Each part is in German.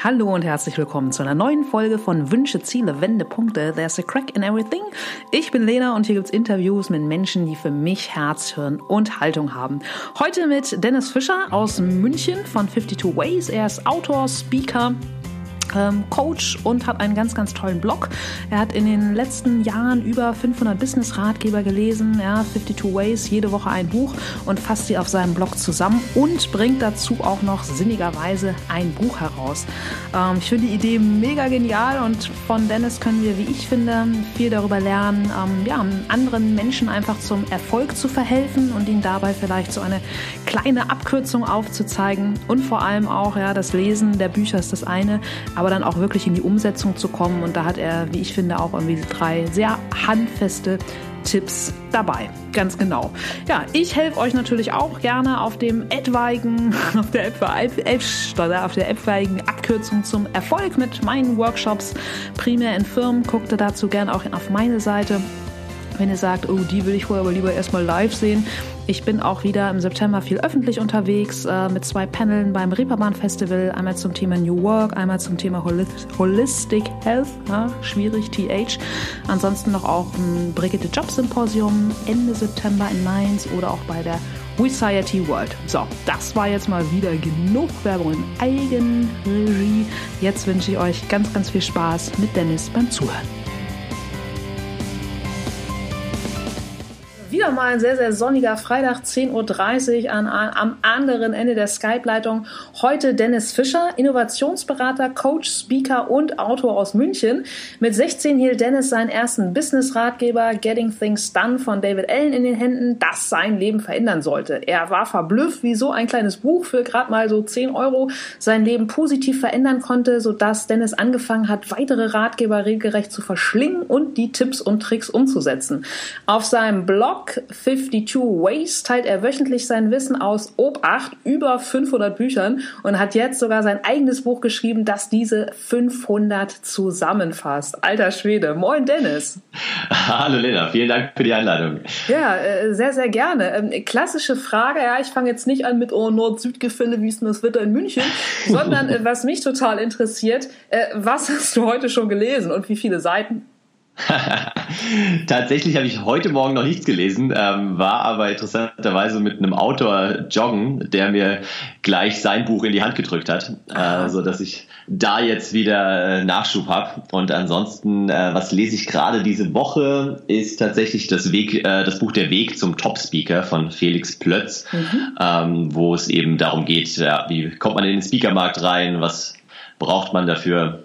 Hallo und herzlich willkommen zu einer neuen Folge von Wünsche, Ziele, Wendepunkte. There's a crack in everything. Ich bin Lena und hier gibt's Interviews mit Menschen, die für mich Herz, Hirn und Haltung haben. Heute mit Dennis Fischer aus München von 52 Ways. Er ist Autor, Speaker, ähm, Coach und hat einen ganz, ganz tollen Blog. Er hat in den letzten Jahren über 500 Business-Ratgeber gelesen, ja, 52 Ways, jede Woche ein Buch und fasst sie auf seinem Blog zusammen und bringt dazu auch noch sinnigerweise ein Buch heraus. Ähm, ich finde die Idee mega genial und von Dennis können wir, wie ich finde, viel darüber lernen, ähm, ja, anderen Menschen einfach zum Erfolg zu verhelfen und ihnen dabei vielleicht so eine kleine Abkürzung aufzuzeigen und vor allem auch, ja, das Lesen der Bücher ist das eine, aber dann auch wirklich in die Umsetzung zu kommen. Und da hat er, wie ich finde, auch irgendwie drei sehr handfeste Tipps dabei. Ganz genau. Ja, ich helfe euch natürlich auch gerne auf dem etwaigen, auf der, auf der etwaigen Abkürzung zum Erfolg mit meinen Workshops, primär in Firmen. Guckt dazu gerne auch auf meine Seite wenn ihr sagt, oh, die will ich wohl aber lieber erstmal live sehen. Ich bin auch wieder im September viel öffentlich unterwegs äh, mit zwei Paneln beim Reeperbahn Festival. Einmal zum Thema New Work, einmal zum Thema Holistic Health. Ja, schwierig, TH. Ansonsten noch auch ein Brigitte Job Symposium Ende September in Mainz oder auch bei der Society World. So, das war jetzt mal wieder genug Werbung in Eigenregie. Jetzt wünsche ich euch ganz, ganz viel Spaß mit Dennis beim Zuhören. Wieder mal ein sehr, sehr sonniger Freitag, 10.30 Uhr an, am anderen Ende der Skype-Leitung. Heute Dennis Fischer, Innovationsberater, Coach, Speaker und Autor aus München. Mit 16 hielt Dennis seinen ersten Business-Ratgeber Getting Things Done von David Allen in den Händen, das sein Leben verändern sollte. Er war verblüfft, wie so ein kleines Buch für gerade mal so 10 Euro sein Leben positiv verändern konnte, sodass Dennis angefangen hat, weitere Ratgeber regelrecht zu verschlingen und die Tipps und Tricks umzusetzen. Auf seinem Blog 52 Ways teilt er wöchentlich sein Wissen aus Obacht über 500 Büchern und hat jetzt sogar sein eigenes Buch geschrieben, das diese 500 zusammenfasst. Alter Schwede. Moin Dennis. Hallo Lena, vielen Dank für die Einladung. Ja, äh, sehr, sehr gerne. Ähm, klassische Frage, ja, ich fange jetzt nicht an mit oh, Nord-Süd-Gefälle, wie ist denn das Wetter in München, sondern äh, was mich total interessiert, äh, was hast du heute schon gelesen und wie viele Seiten? Tatsächlich habe ich heute Morgen noch nichts gelesen, ähm, war aber interessanterweise mit einem Autor joggen, der mir gleich sein Buch in die Hand gedrückt hat, äh, so dass ich da jetzt wieder äh, Nachschub habe. Und ansonsten, äh, was lese ich gerade diese Woche, ist tatsächlich das Weg, äh, das Buch Der Weg zum Top Speaker von Felix Plötz, mhm. ähm, wo es eben darum geht, ja, wie kommt man in den Speakermarkt rein, was braucht man dafür,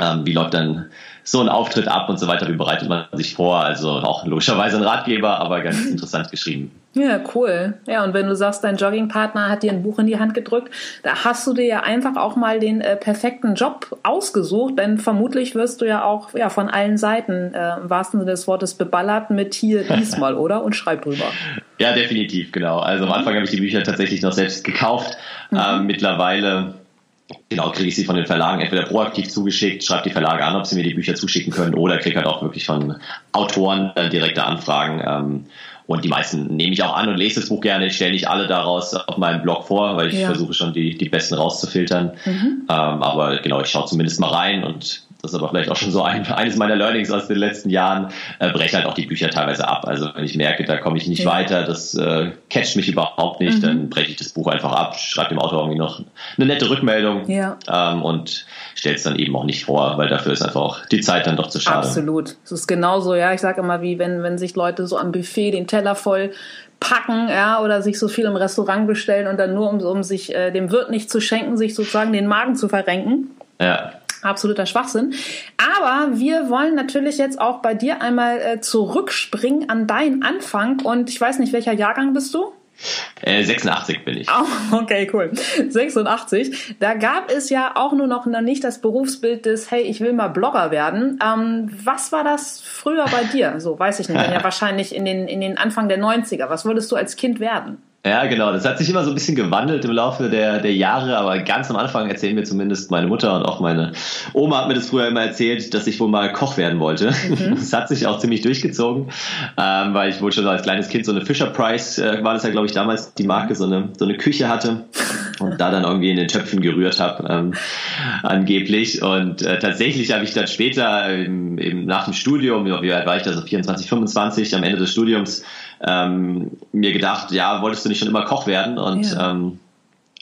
ähm, wie läuft dann so ein Auftritt ab und so weiter, wie bereitet man sich vor? Also auch logischerweise ein Ratgeber, aber ganz interessant geschrieben. Ja, cool. Ja, und wenn du sagst, dein Joggingpartner hat dir ein Buch in die Hand gedrückt, da hast du dir ja einfach auch mal den äh, perfekten Job ausgesucht, denn vermutlich wirst du ja auch ja, von allen Seiten äh, im wahrsten Sinne des Wortes beballert mit hier diesmal, oder? Und schreib drüber. Ja, definitiv, genau. Also am Anfang habe ich die Bücher tatsächlich noch selbst gekauft. Mhm. Ähm, mittlerweile Genau, kriege ich sie von den Verlagen entweder proaktiv zugeschickt, schreibe die Verlage an, ob sie mir die Bücher zuschicken können, oder kriege halt auch wirklich von Autoren äh, direkte Anfragen. Ähm, und die meisten nehme ich auch an und lese das Buch gerne. Ich stelle nicht alle daraus auf meinem Blog vor, weil ich ja. versuche schon die, die besten rauszufiltern. Mhm. Ähm, aber genau, ich schaue zumindest mal rein und das ist aber vielleicht auch schon so ein, eines meiner Learnings aus den letzten Jahren, äh, breche halt auch die Bücher teilweise ab. Also wenn ich merke, da komme ich nicht ja. weiter, das äh, catcht mich überhaupt nicht, mhm. dann breche ich das Buch einfach ab, schreibe dem Autor irgendwie noch eine nette Rückmeldung ja. ähm, und stelle es dann eben auch nicht vor, weil dafür ist einfach auch die Zeit dann doch zu schade. Absolut. Es ist genauso, ja, ich sage immer, wie wenn, wenn sich Leute so am Buffet den Teller voll packen, ja, oder sich so viel im Restaurant bestellen und dann nur um, um sich äh, dem Wirt nicht zu schenken, sich sozusagen den Magen zu verrenken. Ja absoluter Schwachsinn. Aber wir wollen natürlich jetzt auch bei dir einmal äh, zurückspringen an deinen Anfang. Und ich weiß nicht, welcher Jahrgang bist du? Äh, 86 bin ich. Oh, okay, cool. 86. Da gab es ja auch nur noch nicht das Berufsbild des, hey, ich will mal Blogger werden. Ähm, was war das früher bei dir? So, weiß ich nicht. ja wahrscheinlich in den, in den Anfang der 90er. Was wolltest du als Kind werden? Ja, genau. Das hat sich immer so ein bisschen gewandelt im Laufe der, der Jahre, aber ganz am Anfang erzählen mir zumindest meine Mutter und auch meine Oma hat mir das früher immer erzählt, dass ich wohl mal Koch werden wollte. Mhm. Das hat sich auch ziemlich durchgezogen, ähm, weil ich wohl schon als kleines Kind so eine Fisher Price, äh, war das ja glaube ich damals die Marke, so eine, so eine Küche hatte und da dann irgendwie in den Töpfen gerührt habe. Ähm, angeblich. Und äh, tatsächlich habe ich dann später im, im, nach dem Studium, wie alt war ich da, so 24, 25, am Ende des Studiums, ähm, mir gedacht, ja, wolltest du nicht schon immer Koch werden? Und ja. ähm,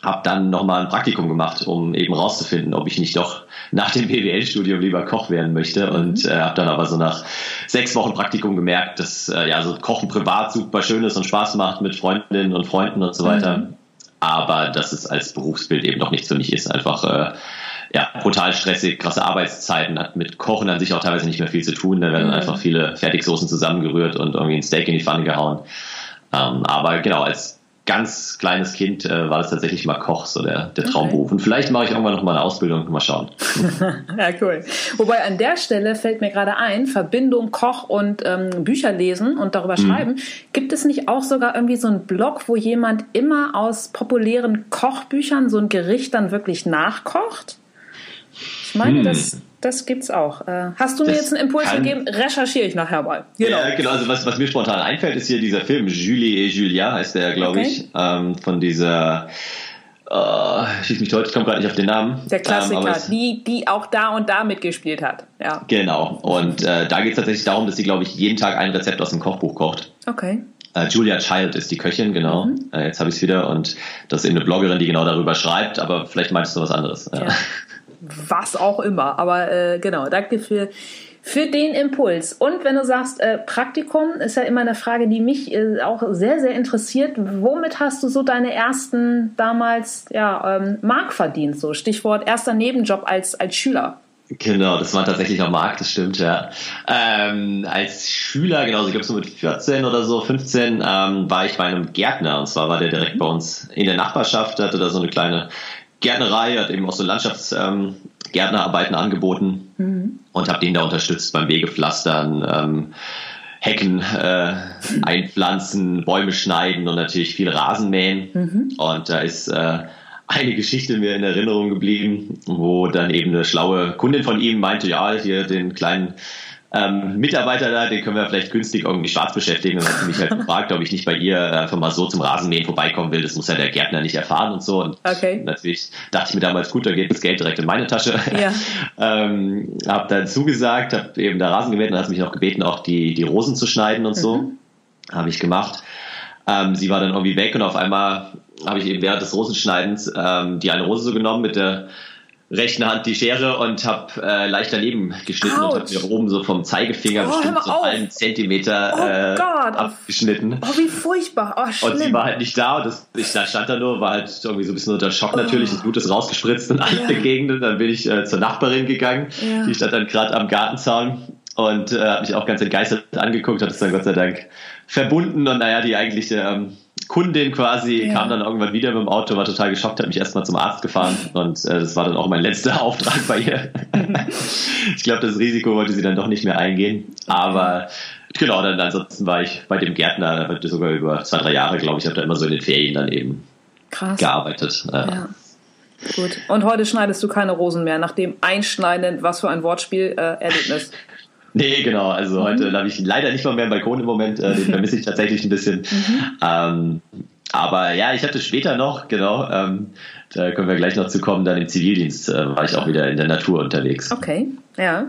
habe dann nochmal ein Praktikum gemacht, um eben rauszufinden, ob ich nicht doch nach dem BWL-Studium lieber Koch werden möchte. Mhm. Und äh, habe dann aber so nach sechs Wochen Praktikum gemerkt, dass äh, ja so Kochen privat super schön ist und Spaß macht mit Freundinnen und Freunden und so weiter. Mhm. Aber dass es als Berufsbild eben doch nichts für mich ist. Einfach äh, ja, brutal stressig, krasse Arbeitszeiten, hat mit Kochen an sich auch teilweise nicht mehr viel zu tun. Da werden mhm. einfach viele Fertigsoßen zusammengerührt und irgendwie ein Steak in die Pfanne gehauen. Ähm, aber genau, als ganz kleines Kind äh, war das tatsächlich mal Koch, so der, der Traumberuf. Okay. Und vielleicht mache ich irgendwann noch mal eine Ausbildung, mal schauen. ja, cool. Wobei an der Stelle fällt mir gerade ein, Verbindung Koch und ähm, Bücher lesen und darüber mhm. schreiben. Gibt es nicht auch sogar irgendwie so einen Blog, wo jemand immer aus populären Kochbüchern so ein Gericht dann wirklich nachkocht? Ich meine, hm. das das gibt's auch. Äh, hast du das mir jetzt einen Impuls gegeben? Recherchiere ich nachher mal. Genau. Ja, genau. Also was, was mir spontan einfällt, ist hier dieser Film Julie et Julia heißt der, glaube okay. ich, ähm, von dieser. Uh, schieß mich heute, ich komme gerade nicht auf den Namen. Der Klassiker, ähm, die, die auch da und da mitgespielt hat. Ja. Genau. Und äh, da geht es tatsächlich darum, dass sie, glaube ich, jeden Tag ein Rezept aus dem Kochbuch kocht. Okay. Uh, Julia Child ist die Köchin, genau. Mhm. Uh, jetzt habe ich es wieder und das ist eben eine Bloggerin, die genau darüber schreibt, aber vielleicht meinst du was anderes. Ja. Was auch immer. Aber äh, genau, danke für, für den Impuls. Und wenn du sagst, äh, Praktikum ist ja immer eine Frage, die mich äh, auch sehr, sehr interessiert. Womit hast du so deine ersten damals ja, ähm, Mark verdient? So Stichwort erster Nebenjob als, als Schüler. Genau, das war tatsächlich auch Mark, das stimmt, ja. Ähm, als Schüler, genau, ich glaube so mit 14 oder so, 15, ähm, war ich bei einem Gärtner und zwar war der direkt bei uns in der Nachbarschaft, hatte da so eine kleine Gärtnerei, hat eben auch so Landschaftsgärtnerarbeiten ähm, angeboten mhm. und habe den da unterstützt beim Wegepflastern, ähm, Hecken äh, einpflanzen, Bäume schneiden und natürlich viel Rasenmähen. Mhm. Und da ist äh, eine Geschichte mir in Erinnerung geblieben, wo dann eben eine schlaue Kundin von ihm meinte, ja, hier den kleinen ähm, Mitarbeiter da, den können wir vielleicht günstig irgendwie schwarz beschäftigen. Und dann hat sie mich halt gefragt, ob ich nicht bei ihr einfach mal so zum Rasenmähen vorbeikommen will. Das muss ja der Gärtner nicht erfahren und so. Und okay. natürlich dachte ich mir damals, gut, dann geht das Geld direkt in meine Tasche. Ja. ähm, hab dann zugesagt, habe eben da Rasen gemäht und hat mich noch gebeten, auch die, die Rosen zu schneiden und so. Mhm. Habe ich gemacht. Ähm, sie war dann irgendwie weg und auf einmal habe ich eben während des Rosenschneidens ähm, die eine Rose so genommen mit der rechten Hand die Schere und habe äh, leicht daneben geschnitten Ouch. und habe mir oben so vom Zeigefinger oh, bestimmt so einen Zentimeter oh äh, abgeschnitten. Oh, wie furchtbar. Oh, schlimm. Und sie war halt nicht da und das, ich da stand da nur, war halt irgendwie so ein bisschen unter Schock natürlich, das Blut ist rausgespritzt in alle yeah. Gegenden. Dann bin ich äh, zur Nachbarin gegangen, yeah. die stand dann gerade am Gartenzaun und äh, hat mich auch ganz entgeistert angeguckt, hat es dann Gott sei Dank verbunden und naja, die eigentliche ähm, Kundin quasi ja. kam dann irgendwann wieder mit dem Auto, war total geschockt, hat mich erstmal zum Arzt gefahren und äh, das war dann auch mein letzter Auftrag bei ihr. ich glaube, das Risiko wollte sie dann doch nicht mehr eingehen, aber genau, dann ansonsten war ich bei dem Gärtner sogar über zwei, drei Jahre, glaube ich, habe da immer so in den Ferien dann eben Krass. gearbeitet. Ja. ja. Gut. Und heute schneidest du keine Rosen mehr, nach dem Einschneiden, was für ein Wortspiel, äh, Erlebnis. Nee, genau. Also mhm. heute habe ich leider nicht mal mehr einen Balkon im Moment. Äh, den vermisse ich tatsächlich ein bisschen. Mhm. Ähm, aber ja, ich hatte später noch, genau, ähm, da können wir gleich noch zu kommen, dann im Zivildienst äh, war ich auch wieder in der Natur unterwegs. Okay, ja.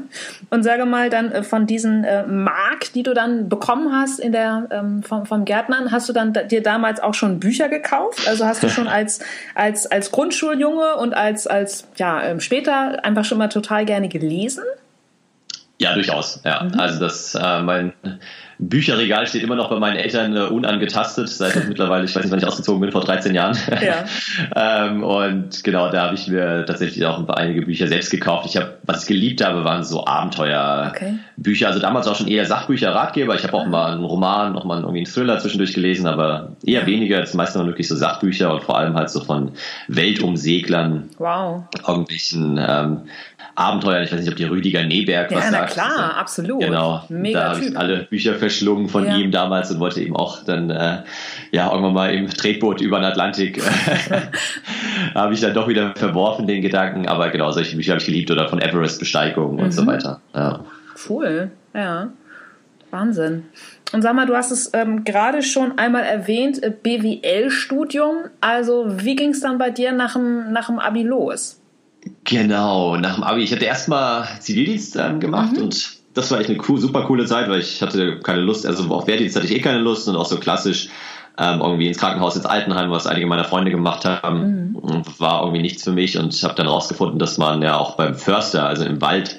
Und sage mal dann äh, von diesen äh, Mark, die du dann bekommen hast in der, ähm, vom, vom Gärtnern, hast du dann dir damals auch schon Bücher gekauft? Also hast du schon als, als, als Grundschuljunge und als, als ja, ähm, später einfach schon mal total gerne gelesen? Ja, durchaus. Ja, mhm. also das äh, mein Bücherregal steht immer noch bei meinen Eltern äh, unangetastet, seit ich mittlerweile, ich weiß nicht, wann ich ausgezogen bin, vor 13 Jahren. Ja. ähm, und genau, da habe ich mir tatsächlich auch ein paar einige Bücher selbst gekauft. Ich habe, was ich geliebt habe, waren so Abenteuerbücher. Okay. Also damals auch schon eher Sachbücher, Ratgeber. Ich habe auch ah. mal einen Roman, noch mal irgendwie einen Thriller zwischendurch gelesen, aber eher weniger. Das meiste waren wirklich so Sachbücher und vor allem halt so von Weltumseglern. Wow. Irgendwelchen ähm, Abenteuer. Ich weiß nicht, ob die Rüdiger Neberg ja, was na sagt. Klar, also, absolut. Genau. Mega da habe ich alle Bücher verschlungen von ja. ihm damals und wollte eben auch dann äh, ja irgendwann mal im Tretboot über den Atlantik äh, habe ich dann doch wieder verworfen den Gedanken. Aber genau, solche Bücher habe ich geliebt oder von Everest-Besteigung mhm. und so mhm. weiter. Ja. Cool, ja. Wahnsinn. Und sag mal, du hast es ähm, gerade schon einmal erwähnt, äh, BWL-Studium. Also wie ging es dann bei dir nach dem, nach dem Abi los? Genau, nach dem Abi. Ich hatte erstmal Zivildienst ähm, gemacht mhm. und das war echt eine cool, super coole Zeit, weil ich hatte keine Lust, also auf Wehrdienst hatte ich eh keine Lust und auch so klassisch ähm, irgendwie ins Krankenhaus, ins Altenheim, was einige meiner Freunde gemacht haben, mhm. war irgendwie nichts für mich und ich habe dann rausgefunden, dass man ja auch beim Förster, also im Wald,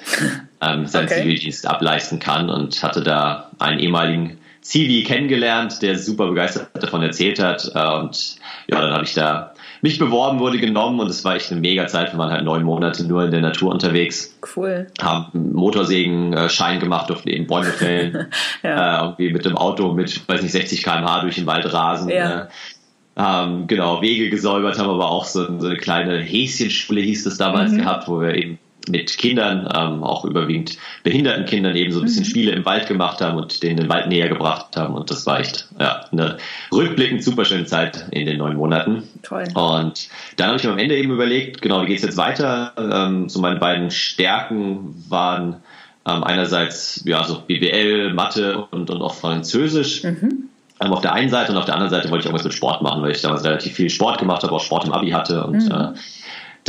ähm, seinen okay. Zivildienst ableisten kann und hatte da einen ehemaligen Zivi kennengelernt, der super begeistert davon erzählt hat äh, und ja, dann habe ich da mich beworben, wurde genommen und es war echt eine mega Zeit. Wir waren halt neun Monate nur in der Natur unterwegs. Cool. Haben Motorsägen-Schein äh, gemacht, durften eben Bäume fällen. ja. äh, irgendwie mit dem Auto mit, weiß nicht, 60 km/h durch den Wald rasen. Ja. Äh, haben genau Wege gesäubert, haben aber auch so, so eine kleine Häschenschule hieß es damals mhm. gehabt, wo wir eben mit Kindern, ähm, auch überwiegend behinderten Kindern eben so ein bisschen mhm. Spiele im Wald gemacht haben und denen den Wald näher gebracht haben. Und das war echt ja, eine rückblickend super schöne Zeit in den neun Monaten. Toll. Und dann habe ich mir am Ende eben überlegt, genau, wie geht es jetzt weiter? Ähm, so meine beiden Stärken waren ähm, einerseits ja so BWL, Mathe und, und auch Französisch. Mhm. Ähm, auf der einen Seite und auf der anderen Seite wollte ich irgendwas mit Sport machen, weil ich damals relativ viel Sport gemacht habe, auch Sport im Abi hatte und mhm. äh,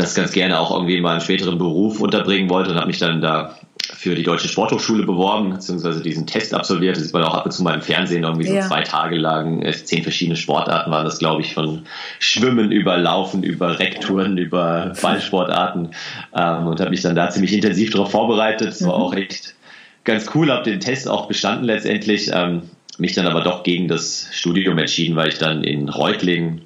das ganz gerne auch irgendwie in meinem späteren Beruf unterbringen wollte und habe mich dann da für die Deutsche Sporthochschule beworben, beziehungsweise diesen Test absolviert. Das sieht man auch ab und zu mal im Fernsehen, irgendwie so ja. zwei Tage lang. Äh, zehn verschiedene Sportarten waren das, glaube ich, von Schwimmen über Laufen, über Rekturen, über Ballsportarten. Ähm, und habe mich dann da ziemlich intensiv darauf vorbereitet. Das war mhm. auch echt ganz cool, habe den Test auch bestanden letztendlich. Ähm, mich dann aber doch gegen das Studium entschieden, weil ich dann in Reutlingen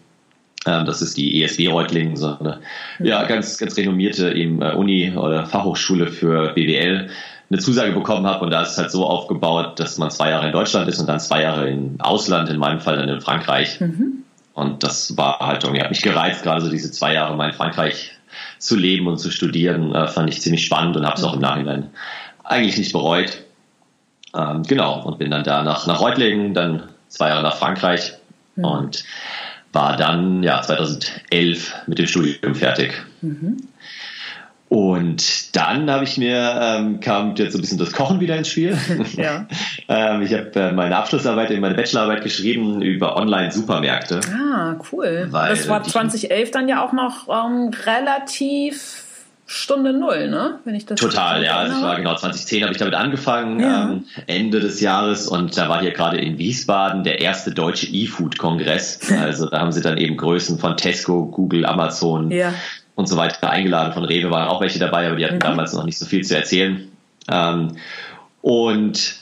das ist die ESW Reutlingen, so eine ja, ganz, ganz renommierte eben äh, Uni oder Fachhochschule für BWL eine Zusage bekommen habe und da ist es halt so aufgebaut, dass man zwei Jahre in Deutschland ist und dann zwei Jahre im Ausland, in meinem Fall dann in Frankreich. Mhm. Und das war halt irgendwie, hat mich gereizt, gerade so diese zwei Jahre mal in Frankreich zu leben und zu studieren, äh, fand ich ziemlich spannend und habe es mhm. auch im Nachhinein eigentlich nicht bereut. Ähm, genau, und bin dann da nach, nach Reutlingen, dann zwei Jahre nach Frankreich mhm. und war dann ja 2011 mit dem Studium fertig. Mhm. Und dann habe ich mir, ähm, kam jetzt so ein bisschen das Kochen wieder ins Spiel. Ja. ähm, ich habe äh, meine Abschlussarbeit, in meine Bachelorarbeit geschrieben über Online-Supermärkte. Ah, cool. das war 2011 dann ja auch noch ähm, relativ Stunde Null, ne? Wenn ich das Total, ja. Also ich war genau 2010 habe ich damit angefangen, ja. ähm, Ende des Jahres und da war hier gerade in Wiesbaden der erste deutsche E-Food-Kongress. Also da haben sie dann eben Größen von Tesco, Google, Amazon ja. und so weiter eingeladen. Von Rewe waren auch welche dabei, aber die hatten mhm. damals noch nicht so viel zu erzählen. Ähm, und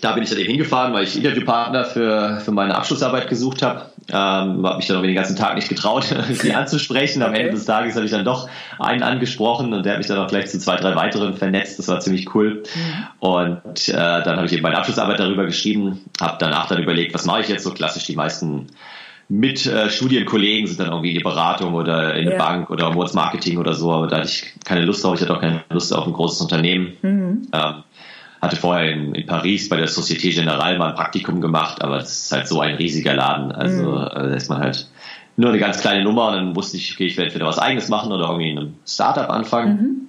da bin ich dann eben hingefahren, weil ich Interviewpartner für, für meine Abschlussarbeit gesucht habe. Ähm, habe mich dann aber den ganzen Tag nicht getraut, sie anzusprechen. Am okay. Ende des Tages habe ich dann doch einen angesprochen und der hat mich dann auch gleich zu zwei, drei weiteren vernetzt. Das war ziemlich cool. Mhm. Und äh, dann habe ich eben meine Abschlussarbeit darüber geschrieben, habe danach dann überlegt, was mache ich jetzt so klassisch die meisten mit äh, Studienkollegen sind dann irgendwie in die Beratung oder in eine ja. Bank oder Awards Marketing oder so, aber da hatte ich keine Lust drauf, ich hatte auch keine Lust auf ein großes Unternehmen. Mhm. Ähm, hatte vorher in, in, Paris bei der Société Générale mal ein Praktikum gemacht, aber das ist halt so ein riesiger Laden. Also mhm. Äh, da ist man halt nur eine ganz kleine Nummer und dann wusste ich, okay, ich werde entweder was eigenes machen oder irgendwie in einem Startup anfangen. Mhm.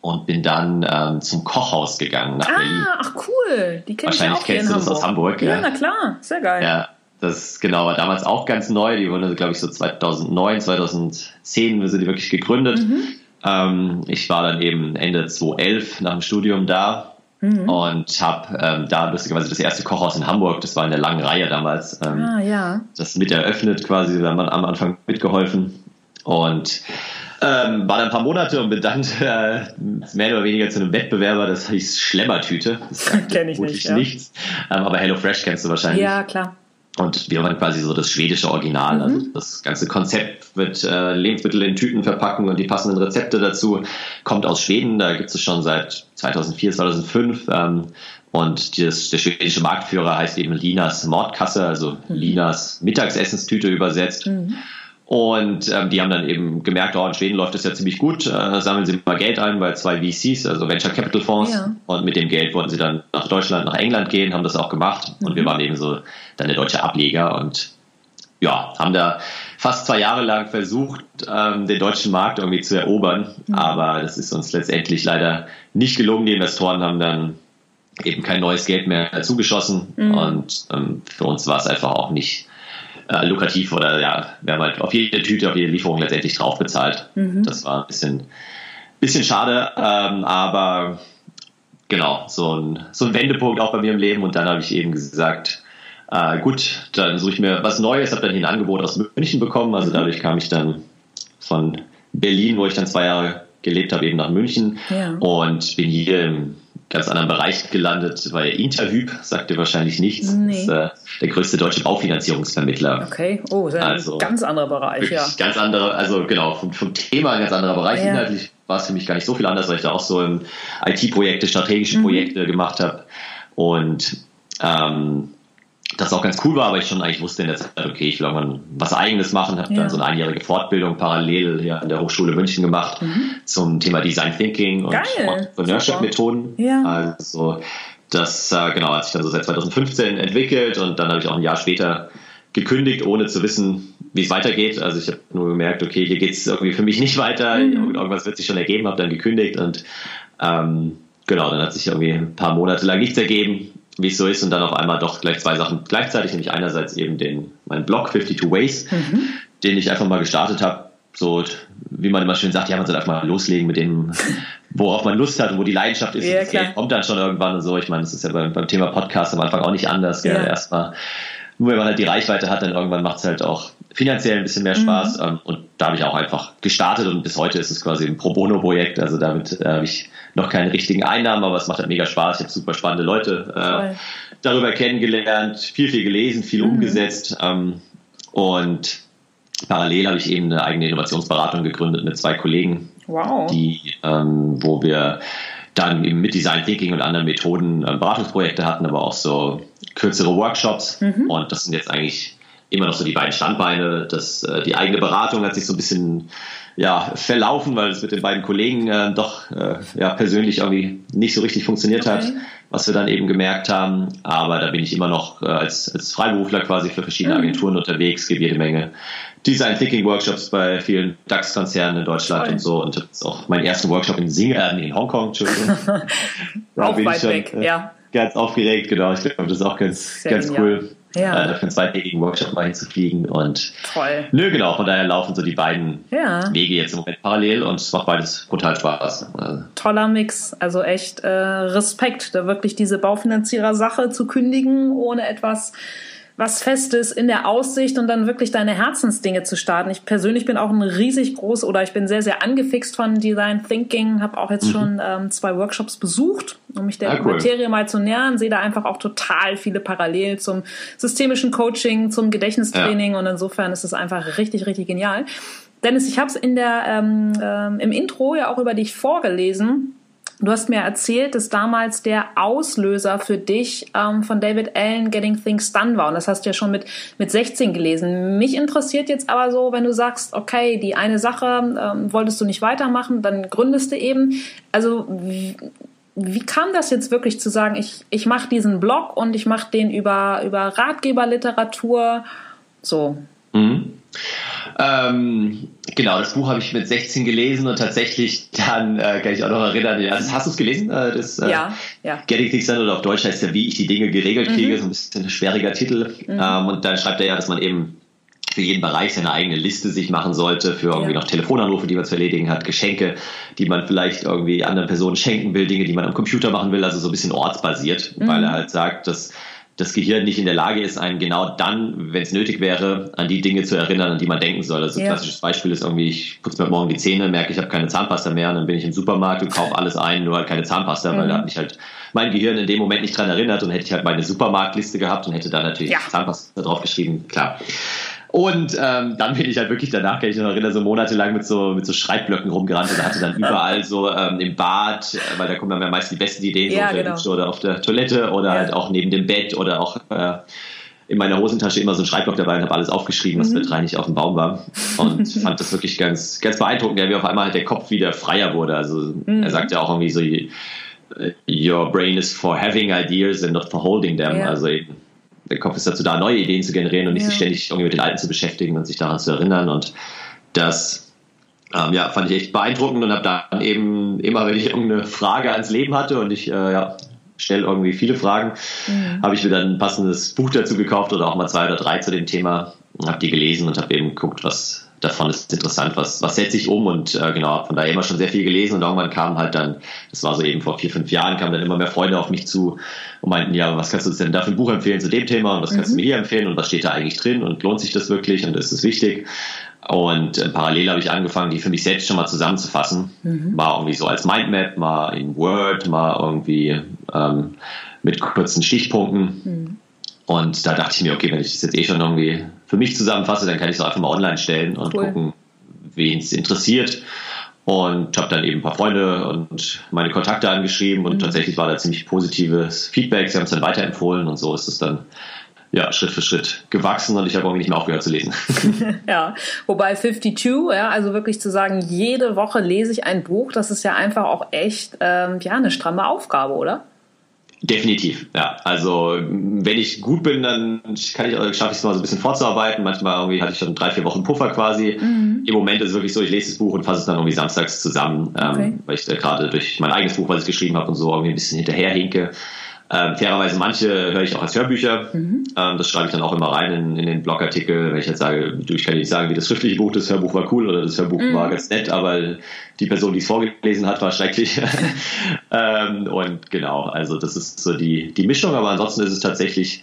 Und bin dann ähm, zum Kochhaus gegangen nach ah, Berlin. Ach cool, die kenn Wahrscheinlich ich auch kennst du das aus Hamburg. Ja, ja, na klar, sehr geil. Ja, das genau war damals auch ganz neu. Die wurden, glaube ich, so 2009, 2010 sind die wirklich gegründet. Mhm. Ähm, ich war dann eben Ende 2011 nach dem Studium da Mhm. Und habe ähm, da lustigerweise das erste Kochhaus in Hamburg, das war in der langen Reihe damals, ähm, ah, ja. das mit eröffnet quasi, da haben wir am Anfang mitgeholfen. Und ähm, war dann ein paar Monate und bin dann äh, mehr oder weniger zu einem Wettbewerber, das hieß Schlemmertüte. Das kenne ich nicht. Ja. nichts. Ähm, aber HelloFresh kennst du wahrscheinlich. Ja, klar. Und wir waren quasi so das schwedische Original. Also mhm. Also das ganze Konzept mit äh, Lebensmittel in Tüten verpacken und die passenden Rezepte dazu kommt aus Schweden. Da gibt es schon seit 2004, 2005. Ähm, und das, der schwedische Marktführer heißt eben Linas Mordkasse, also mhm. Linas Mittagsessenstüte übersetzt. Mhm. Und ähm, die haben dann eben gemerkt, oh, in Schweden läuft das ja ziemlich gut, äh, sammeln sie mal Geld ein bei zwei VCs, also Venture Capital Fonds. Ja. Und mit dem Geld wollten sie dann nach Deutschland, nach England gehen, haben das auch gemacht. Mhm. Und wir mhm. waren eben so dann der deutsche Ableger und ja, haben da fast zwei Jahre lang versucht, ähm, den deutschen Markt irgendwie zu erobern. Mhm. Aber das ist uns letztendlich leider nicht gelungen. Die Investoren haben dann eben kein neues Geld mehr zugeschossen. Mhm. Und ähm, für uns war es einfach auch nicht äh, lukrativ oder ja, wir haben halt auf jede Tüte, auf jede Lieferung letztendlich drauf bezahlt. Mhm. Das war ein bisschen bisschen schade, ähm, aber genau, so ein, so ein Wendepunkt auch bei mir im Leben. Und dann habe ich eben gesagt, äh, gut, dann suche ich mir was Neues, habe dann hier ein Angebot aus München bekommen. Also dadurch kam ich dann von Berlin, wo ich dann zwei Jahre gelebt habe, eben nach München ja. und bin hier im ganz anderen Bereich gelandet bei Interhyp, sagt ihr wahrscheinlich nichts. Nee. Ist äh, der größte deutsche Baufinanzierungsvermittler. Okay, oh, ist also, ein ganz anderer Bereich, ja. Ganz andere, also genau, vom, vom Thema ein ganz anderer Bereich. Ja. Inhaltlich war es für mich gar nicht so viel anders, weil ich da auch so IT-Projekte, strategische mhm. Projekte gemacht habe. Und ähm, das auch ganz cool war, aber ich schon eigentlich wusste in der Zeit, okay, ich will irgendwann was Eigenes machen, habe ja. dann so eine einjährige Fortbildung parallel hier an der Hochschule München gemacht mhm. zum Thema Design Thinking und Entrepreneurship-Methoden. Ja. Also das äh, genau hat sich dann so seit 2015 entwickelt und dann habe ich auch ein Jahr später gekündigt, ohne zu wissen, wie es weitergeht. Also ich habe nur gemerkt, okay, hier geht es irgendwie für mich nicht weiter, mhm. irgendwas wird sich schon ergeben, habe dann gekündigt und ähm, genau, dann hat sich irgendwie ein paar Monate lang nichts ergeben wie es so ist und dann auf einmal doch gleich zwei Sachen gleichzeitig, nämlich einerseits eben den, meinen Blog 52 Ways, mhm. den ich einfach mal gestartet habe, so wie man immer schön sagt, ja, man soll einfach mal loslegen mit dem, worauf man Lust hat und wo die Leidenschaft ist. Ja, das kommt dann schon irgendwann und so. Ich meine, das ist ja beim, beim Thema Podcast am Anfang auch nicht anders. Ja. Erstmal, nur wenn man halt die Reichweite hat, dann irgendwann macht es halt auch finanziell ein bisschen mehr Spaß. Mhm. Und da habe ich auch einfach gestartet und bis heute ist es quasi ein Pro Bono-Projekt. Also damit äh, habe ich noch keine richtigen Einnahmen, aber es macht halt mega Spaß. Ich habe super spannende Leute äh, darüber kennengelernt, viel, viel gelesen, viel mhm. umgesetzt. Ähm, und parallel habe ich eben eine eigene Innovationsberatung gegründet mit zwei Kollegen, wow. die, ähm, wo wir dann eben mit Design Thinking und anderen Methoden äh, Beratungsprojekte hatten, aber auch so kürzere Workshops. Mhm. Und das sind jetzt eigentlich immer noch so die beiden Standbeine. Das, äh, die eigene Beratung hat sich so ein bisschen ja, verlaufen, weil es mit den beiden Kollegen äh, doch äh, ja, persönlich irgendwie nicht so richtig funktioniert okay. hat, was wir dann eben gemerkt haben. Aber da bin ich immer noch äh, als, als Freiberufler quasi für verschiedene mhm. Agenturen unterwegs, gebe jede Menge Design Thinking Workshops bei vielen DAX-Konzernen in Deutschland Toll. und so. Und das ist auch mein erster Workshop in Singapur, in Hongkong, Entschuldigung. auch weit schon, weg, äh, ja. Ganz aufgeregt, genau. Ich glaube, das ist auch ganz, ganz cool ja. äh, für einen zweitägigen Workshop mal hinzufliegen. Und Toll. Nö, genau, von daher laufen so die beiden ja. Wege jetzt im Moment parallel und es macht beides brutal Spaß. Toller Mix, also echt äh, Respekt, da wirklich diese Baufinanzierer-Sache zu kündigen, ohne etwas was Festes in der Aussicht und dann wirklich deine Herzensdinge zu starten. Ich persönlich bin auch ein riesig groß oder ich bin sehr, sehr angefixt von Design Thinking, habe auch jetzt mhm. schon ähm, zwei Workshops besucht, um mich der ah, cool. Materie mal zu nähern, sehe da einfach auch total viele Parallelen zum systemischen Coaching, zum Gedächtnistraining ja. und insofern ist es einfach richtig, richtig genial. Dennis, ich habe es in der ähm, ähm, im Intro ja auch über dich vorgelesen Du hast mir erzählt, dass damals der Auslöser für dich ähm, von David Allen Getting Things Done war. Und das hast du ja schon mit, mit 16 gelesen. Mich interessiert jetzt aber so, wenn du sagst, okay, die eine Sache ähm, wolltest du nicht weitermachen, dann gründest du eben. Also wie, wie kam das jetzt wirklich zu sagen, ich, ich mache diesen Blog und ich mache den über, über Ratgeberliteratur? So. Mhm. Ähm, genau, das Buch habe ich mit 16 gelesen und tatsächlich dann äh, kann ich auch noch erinnern, also hast du es gelesen? Äh, das, äh, ja, ja. Getting Things Done oder auf Deutsch heißt ja, wie ich die Dinge geregelt mhm. kriege, so ein bisschen ein schwieriger Titel. Mhm. Ähm, und dann schreibt er ja, dass man eben für jeden Bereich seine eigene Liste sich machen sollte, für irgendwie ja. noch Telefonanrufe, die man zu erledigen hat, Geschenke, die man vielleicht irgendwie anderen Personen schenken will, Dinge, die man am Computer machen will, also so ein bisschen ortsbasiert, mhm. weil er halt sagt, dass das Gehirn nicht in der Lage ist, einen genau dann, wenn es nötig wäre, an die Dinge zu erinnern, an die man denken soll. Also ein ja. klassisches Beispiel ist irgendwie, ich putze mir morgen die Zähne, merke, ich habe keine Zahnpasta mehr und dann bin ich im Supermarkt und kaufe alles ein, nur halt keine Zahnpasta, mhm. weil da hat mich halt mein Gehirn in dem Moment nicht dran erinnert und hätte ich halt meine Supermarktliste gehabt und hätte da natürlich ja. Zahnpasta drauf geschrieben, klar. Und ähm, dann bin ich halt wirklich danach, kann ich noch erinnern, so monatelang mit so, mit so Schreibblöcken rumgerannt und hatte dann überall so ähm, im Bad, weil da kommen dann meist die besten Ideen so ja, auf der genau. oder auf der Toilette oder ja. halt auch neben dem Bett oder auch äh, in meiner Hosentasche immer so ein Schreibblock dabei und habe alles aufgeschrieben, was mhm. mit reinig auf dem Baum war. Und fand das wirklich ganz, ganz beeindruckend, wie auf einmal halt der Kopf wieder freier wurde. Also mhm. er sagt ja auch irgendwie so, your brain is for having ideas and not for holding them. Ja. Also eben der Kopf ist dazu da, neue Ideen zu generieren und nicht ja. sich ständig irgendwie mit den alten zu beschäftigen und sich daran zu erinnern. Und das ähm, ja, fand ich echt beeindruckend und habe dann eben immer, wenn ich irgendeine Frage ans Leben hatte und ich äh, ja, stelle irgendwie viele Fragen, mhm. habe ich mir dann ein passendes Buch dazu gekauft oder auch mal zwei oder drei zu dem Thema, habe die gelesen und habe eben geguckt, was davon ist interessant, was, was setzt sich um und äh, genau, von daher immer schon sehr viel gelesen und irgendwann kam halt dann, das war so eben vor vier, fünf Jahren, kamen dann immer mehr Freunde auf mich zu und meinten, ja, was kannst du uns denn da für ein Buch empfehlen zu dem Thema und was kannst mhm. du mir hier empfehlen und was steht da eigentlich drin und lohnt sich das wirklich und ist es wichtig? Und äh, parallel habe ich angefangen, die für mich selbst schon mal zusammenzufassen. Mhm. Mal irgendwie so als Mindmap, mal in Word, mal irgendwie ähm, mit kurzen Stichpunkten. Mhm. Und da dachte ich mir, okay, wenn ich das jetzt eh schon irgendwie für mich zusammenfasse, dann kann ich es auch einfach mal online stellen und cool. gucken, wen es interessiert. Und habe dann eben ein paar Freunde und meine Kontakte angeschrieben und mhm. tatsächlich war da ziemlich positives Feedback. Sie haben es dann weiterempfohlen und so ist es dann ja, Schritt für Schritt gewachsen und ich habe irgendwie nicht mehr aufgehört zu lesen. ja, wobei 52, ja, also wirklich zu sagen, jede Woche lese ich ein Buch, das ist ja einfach auch echt, ähm, ja, eine stramme Aufgabe, oder? Definitiv, ja. Also wenn ich gut bin, dann kann ich, schaffe ich es mal so ein bisschen vorzuarbeiten. Manchmal irgendwie hatte ich schon drei, vier Wochen Puffer quasi. Mhm. Im Moment ist es wirklich so, ich lese das Buch und fasse es dann irgendwie samstags zusammen, ähm, okay. ähm, weil ich da gerade durch mein eigenes Buch, was ich geschrieben habe und so irgendwie ein bisschen hinterherhinke. Ähm, fairerweise manche höre ich auch als Hörbücher. Mhm. Ähm, das schreibe ich dann auch immer rein in, in den Blogartikel, wenn ich jetzt sage, ich kann nicht sagen, wie das schriftliche Buch, das Hörbuch war cool oder das Hörbuch mhm. war ganz nett, aber die Person, die es vorgelesen hat, war schrecklich. ähm, und genau, also das ist so die, die Mischung, aber ansonsten ist es tatsächlich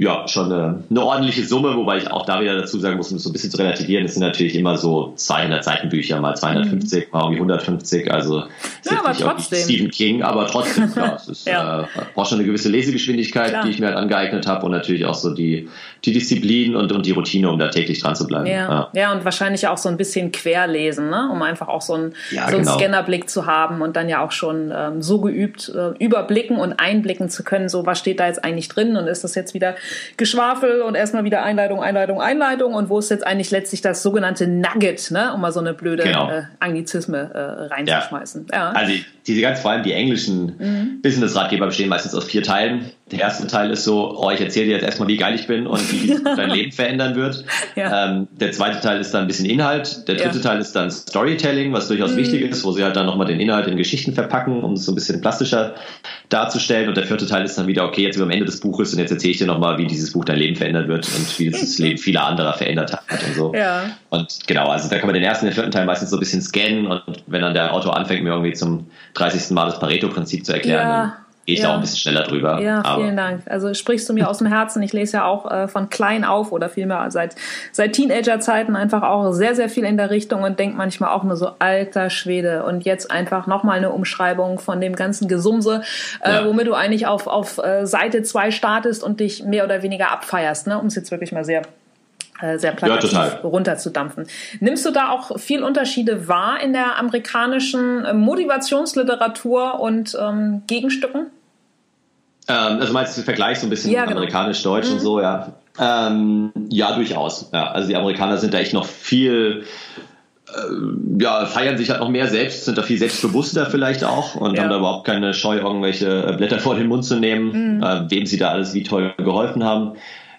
ja, schon eine, eine, ordentliche Summe, wobei ich auch da wieder dazu sagen muss, um es so ein bisschen zu relativieren, es sind natürlich immer so 200 Seitenbücher, mal 250, mhm. mal irgendwie 150, also ja, aber trotzdem. Stephen King, aber trotzdem, klar, es ist, ja. äh, braucht schon eine gewisse Lesegeschwindigkeit, klar. die ich mir halt angeeignet habe und natürlich auch so die, die Disziplin und, und die Routine, um da täglich dran zu bleiben. Ja. ja. Ja. und wahrscheinlich auch so ein bisschen querlesen, ne? um einfach auch so, ein, ja, so einen genau. Scannerblick zu haben und dann ja auch schon ähm, so geübt äh, überblicken und einblicken zu können, so was steht da jetzt eigentlich drin und ist das jetzt wieder Geschwafel und erstmal wieder Einleitung, Einleitung, Einleitung und wo ist jetzt eigentlich letztlich das sogenannte Nugget, ne? um mal so eine blöde genau. äh, Anglizisme äh, reinzuschmeißen. Ja. ja. Also diese ganz vor allem die englischen mhm. Business-Ratgeber bestehen meistens aus vier Teilen. Der erste Teil ist so, oh, ich erzähle dir jetzt erstmal, wie geil ich bin und wie dein Leben verändern wird. Ja. Ähm, der zweite Teil ist dann ein bisschen Inhalt. Der dritte ja. Teil ist dann Storytelling, was durchaus mhm. wichtig ist, wo sie halt dann nochmal den Inhalt in Geschichten verpacken, um es so ein bisschen plastischer darzustellen. Und der vierte Teil ist dann wieder, okay, jetzt sind wir am Ende des Buches und jetzt erzähle ich dir nochmal, wie dieses Buch dein Leben verändern wird und wie das Leben vieler anderer verändert hat und so. Ja. Und genau, also da kann man den ersten und den vierten Teil meistens so ein bisschen scannen und wenn dann der Autor anfängt, mir irgendwie zum 30. Mal das Pareto-Prinzip zu erklären, ja gehe ich ja. da auch ein bisschen schneller drüber. Ja, vielen. Dank. Also sprichst du mir aus dem Herzen. Ich lese ja auch äh, von klein auf oder vielmehr seit, seit Teenager-Zeiten einfach auch sehr, sehr viel in der Richtung und denke manchmal auch nur so, alter Schwede. Und jetzt einfach nochmal eine Umschreibung von dem ganzen Gesumse, äh, ja. womit du eigentlich auf, auf äh, Seite 2 startest und dich mehr oder weniger abfeierst, ne? um es jetzt wirklich mal sehr sehr plakativ ja, runterzudampfen. Nimmst du da auch viel Unterschiede wahr in der amerikanischen äh, Motivationsliteratur und ähm, Gegenstücken? Ähm, also meinst du Vergleich so ein bisschen ja, genau. amerikanisch-deutsch mhm. und so, ja. Ähm, ja, durchaus. Ja, also die Amerikaner sind da echt noch viel, äh, ja, feiern sich halt noch mehr selbst, sind da viel selbstbewusster vielleicht auch und ja. haben da überhaupt keine Scheu, irgendwelche Blätter vor den Mund zu nehmen, mhm. äh, wem sie da alles wie toll geholfen haben.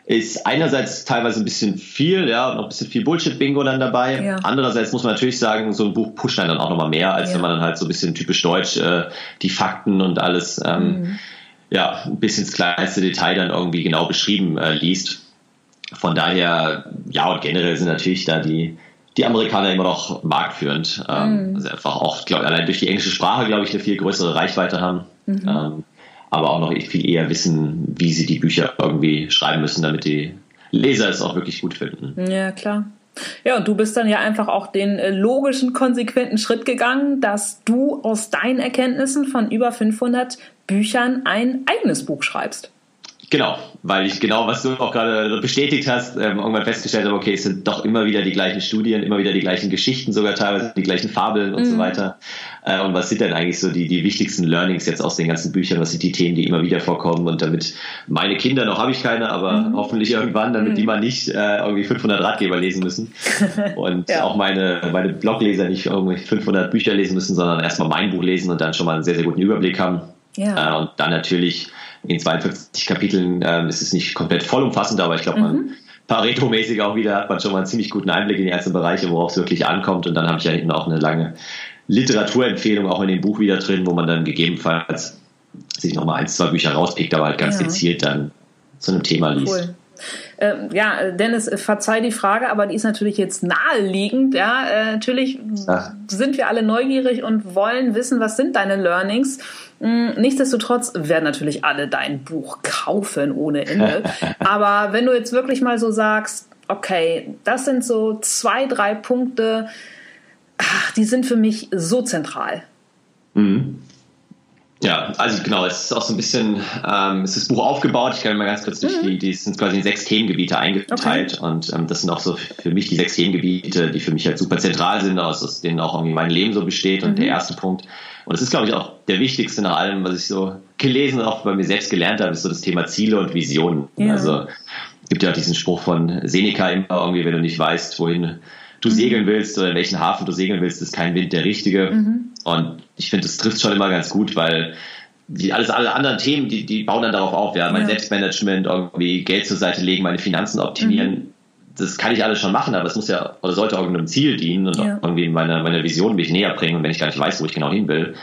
Ist einerseits teilweise ein bisschen viel, ja, noch ein bisschen viel Bullshit-Bingo dann dabei. Ja. Andererseits muss man natürlich sagen, so ein Buch pusht einen dann auch nochmal mehr, als ja. wenn man dann halt so ein bisschen typisch deutsch äh, die Fakten und alles ähm, mhm ja, bis ins kleinste Detail dann irgendwie genau beschrieben äh, liest. Von daher, ja, und generell sind natürlich da die, die Amerikaner immer noch marktführend. Ähm, mm. Also einfach auch, glaub, allein durch die englische Sprache, glaube ich, eine viel größere Reichweite haben. Mhm. Ähm, aber auch noch viel eher wissen, wie sie die Bücher irgendwie schreiben müssen, damit die Leser es auch wirklich gut finden. Ja, klar. Ja, und du bist dann ja einfach auch den äh, logischen, konsequenten Schritt gegangen, dass du aus deinen Erkenntnissen von über 500 Büchern ein eigenes Buch schreibst. Genau, weil ich genau, was du auch gerade bestätigt hast, ähm, irgendwann festgestellt habe, okay, es sind doch immer wieder die gleichen Studien, immer wieder die gleichen Geschichten, sogar teilweise die gleichen Fabeln und mhm. so weiter. Äh, und was sind denn eigentlich so die, die wichtigsten Learnings jetzt aus den ganzen Büchern? Was sind die Themen, die immer wieder vorkommen? Und damit meine Kinder, noch habe ich keine, aber mhm. hoffentlich irgendwann, damit mhm. die mal nicht äh, irgendwie 500 Ratgeber lesen müssen. Und ja. auch meine, meine Blogleser nicht irgendwie 500 Bücher lesen müssen, sondern erstmal mein Buch lesen und dann schon mal einen sehr, sehr guten Überblick haben. Ja. Äh, und dann natürlich in 52 Kapiteln ähm, ist es nicht komplett vollumfassend, aber ich glaube, man mhm. Pareto-mäßig auch wieder hat man schon mal einen ziemlich guten Einblick in die einzelnen Bereiche, worauf es wirklich ankommt. Und dann habe ich ja hinten auch eine lange Literaturempfehlung auch in dem Buch wieder drin, wo man dann gegebenenfalls sich nochmal ein, zwei Bücher rauspickt, aber halt ganz ja. gezielt dann zu einem Thema liest. Cool. Äh, ja, Dennis, verzeih die Frage, aber die ist natürlich jetzt naheliegend. Ja, äh, natürlich Ach. sind wir alle neugierig und wollen wissen, was sind deine Learnings. Hm, nichtsdestotrotz werden natürlich alle dein Buch kaufen ohne Ende. aber wenn du jetzt wirklich mal so sagst, okay, das sind so zwei, drei Punkte, ach, die sind für mich so zentral. Mhm. Ja, also genau, es ist auch so ein bisschen, ähm, es ist das Buch aufgebaut. Ich kann mal ganz kurz durch mhm. die, die sind quasi in sechs Themengebiete eingeteilt okay. und ähm, das sind auch so für mich die sechs Themengebiete, die für mich halt super zentral sind, aus denen auch irgendwie mein Leben so besteht. Und mhm. der erste Punkt, und das ist glaube ich auch der wichtigste nach allem, was ich so gelesen und auch bei mir selbst gelernt habe, ist so das Thema Ziele und Visionen. Ja. Also gibt ja auch diesen Spruch von Seneca immer irgendwie, wenn du nicht weißt, wohin du mhm. segeln willst oder in welchen Hafen du segeln willst, ist kein Wind der richtige. Mhm. Und ich finde, das trifft schon immer ganz gut, weil die, alles, alle anderen Themen, die, die bauen dann darauf auf. Ja, mein ja. Selbstmanagement, irgendwie Geld zur Seite legen, meine Finanzen optimieren. Mhm. Das kann ich alles schon machen, aber es muss ja oder sollte irgendeinem Ziel dienen und ja. irgendwie meiner meine Vision mich näher bringen. Und wenn ich gar nicht weiß, wo ich genau hin will,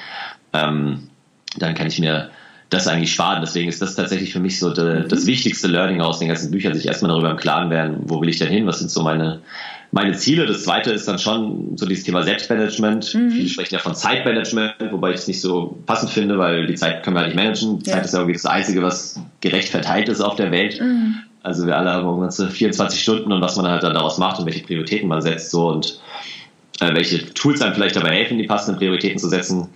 ähm, dann kann ich mir das eigentlich sparen. Deswegen ist das tatsächlich für mich so de, mhm. das wichtigste Learning aus den ganzen Büchern, sich erstmal darüber im Klaren werden, wo will ich denn hin, was sind so meine, meine Ziele. Das zweite ist dann schon so dieses Thema Selbstmanagement. Mhm. Viele sprechen ja von Zeitmanagement, wobei ich es nicht so passend finde, weil die Zeit können wir halt nicht managen. Ja. Zeit ist ja irgendwie das Einzige, was gerecht verteilt ist auf der Welt. Mhm. Also wir alle haben ganze 24 Stunden und was man halt dann daraus macht und welche Prioritäten man setzt so und äh, welche Tools einem vielleicht dabei helfen, die passenden Prioritäten zu setzen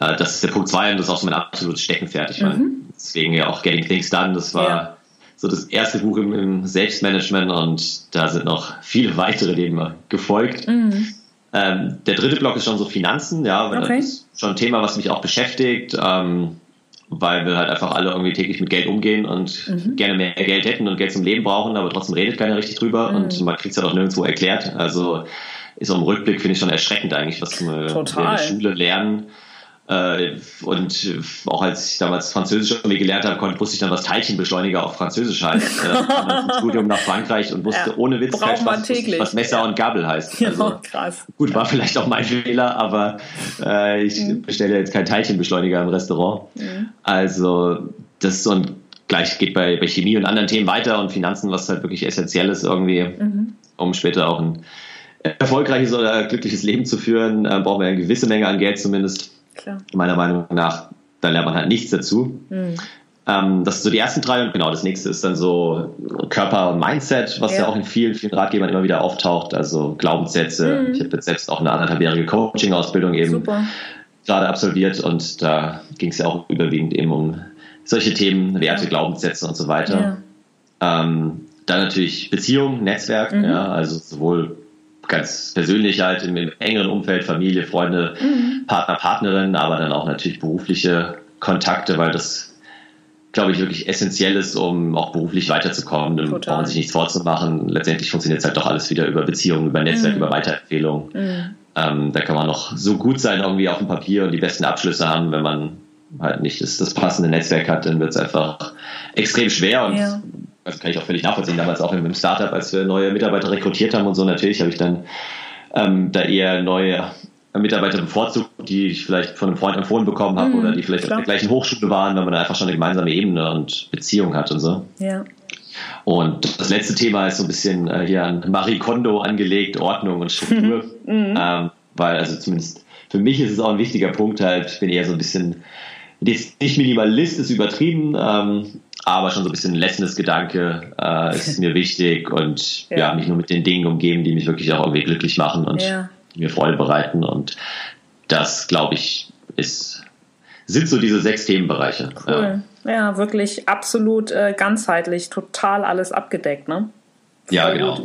äh, das ist der Punkt zwei und das ist auch so mein absolutes Steckenpferd. Ich meine, mhm. deswegen ja auch Getting Things Done, das war ja. So das erste Buch im, im, Selbstmanagement und da sind noch viele weitere dem gefolgt. Mhm. Ähm, der dritte Block ist schon so Finanzen, ja, okay. das ist schon ein Thema, was mich auch beschäftigt, ähm, weil wir halt einfach alle irgendwie täglich mit Geld umgehen und mhm. gerne mehr Geld hätten und Geld zum Leben brauchen, aber trotzdem redet keiner richtig drüber mhm. und man kriegt es ja doch nirgendwo erklärt. Also ist auch im Rückblick, finde ich schon erschreckend eigentlich, was wir in der Schule lernen und auch als ich damals Französisch irgendwie gelernt habe, konnte, wusste ich dann, was Teilchenbeschleuniger auf Französisch heißt. Äh, Studium nach Frankreich und wusste ja, ohne Witz gleich, was, was, Messer ja. und Gabel heißt. Also, ja, krass. Gut, war vielleicht auch mein Fehler, aber äh, ich mhm. bestelle jetzt keinen Teilchenbeschleuniger im Restaurant. Mhm. Also das ist so ein gleich geht bei, bei Chemie und anderen Themen weiter und Finanzen, was halt wirklich essentiell ist irgendwie, mhm. um später auch ein erfolgreiches oder glückliches Leben zu führen, äh, brauchen wir eine gewisse Menge an Geld zumindest. Klar. Meiner Meinung nach, da lernt man halt nichts dazu. Mhm. Ähm, das sind so die ersten drei und genau, das nächste ist dann so Körper und Mindset, was ja, ja auch in vielen, vielen Ratgebern immer wieder auftaucht, also Glaubenssätze. Mhm. Ich habe jetzt selbst auch eine anderthalbjährige Coaching-Ausbildung eben Super. gerade absolviert und da ging es ja auch überwiegend eben um solche Themen, Werte. Glaubenssätze und so weiter. Ja. Ähm, dann natürlich Beziehung, Netzwerk, mhm. ja, also sowohl ganz persönlich halt im, im engeren Umfeld, Familie, Freunde, mhm. Partner, Partnerin, aber dann auch natürlich berufliche Kontakte, weil das, glaube ich, wirklich essentiell ist, um auch beruflich weiterzukommen. Dann braucht man sich nichts vorzumachen. Letztendlich funktioniert es halt doch alles wieder über Beziehungen, über Netzwerk, mhm. über Weiterempfehlungen. Mhm. Ähm, da kann man noch so gut sein irgendwie auf dem Papier und die besten Abschlüsse haben, wenn man halt nicht das, das passende Netzwerk hat, dann wird es einfach extrem schwer und ja also kann ich auch völlig nachvollziehen, damals auch im Startup, als wir neue Mitarbeiter rekrutiert haben und so, natürlich habe ich dann ähm, da eher neue Mitarbeiter bevorzugt, die ich vielleicht von einem Freund empfohlen bekommen habe mhm, oder die vielleicht klar. auf der gleichen Hochschule waren, weil man einfach schon eine gemeinsame Ebene und Beziehung hat und so. Ja. Und das letzte Thema ist so ein bisschen äh, hier an Marie Kondo angelegt, Ordnung und Struktur. Mhm. Ähm, weil, also zumindest für mich ist es auch ein wichtiger Punkt halt, ich bin eher so ein bisschen, nicht Minimalist ist übertrieben, ähm, aber schon so ein bisschen ein lässendes Gedanke äh, ist mir wichtig und ja. ja. mich nur mit den Dingen umgeben, die mich wirklich auch irgendwie glücklich machen und ja. mir Freude bereiten. Und das, glaube ich, ist, sind so diese sechs Themenbereiche. Cool. Ja, ja wirklich absolut äh, ganzheitlich, total alles abgedeckt, ne? Ja, genau.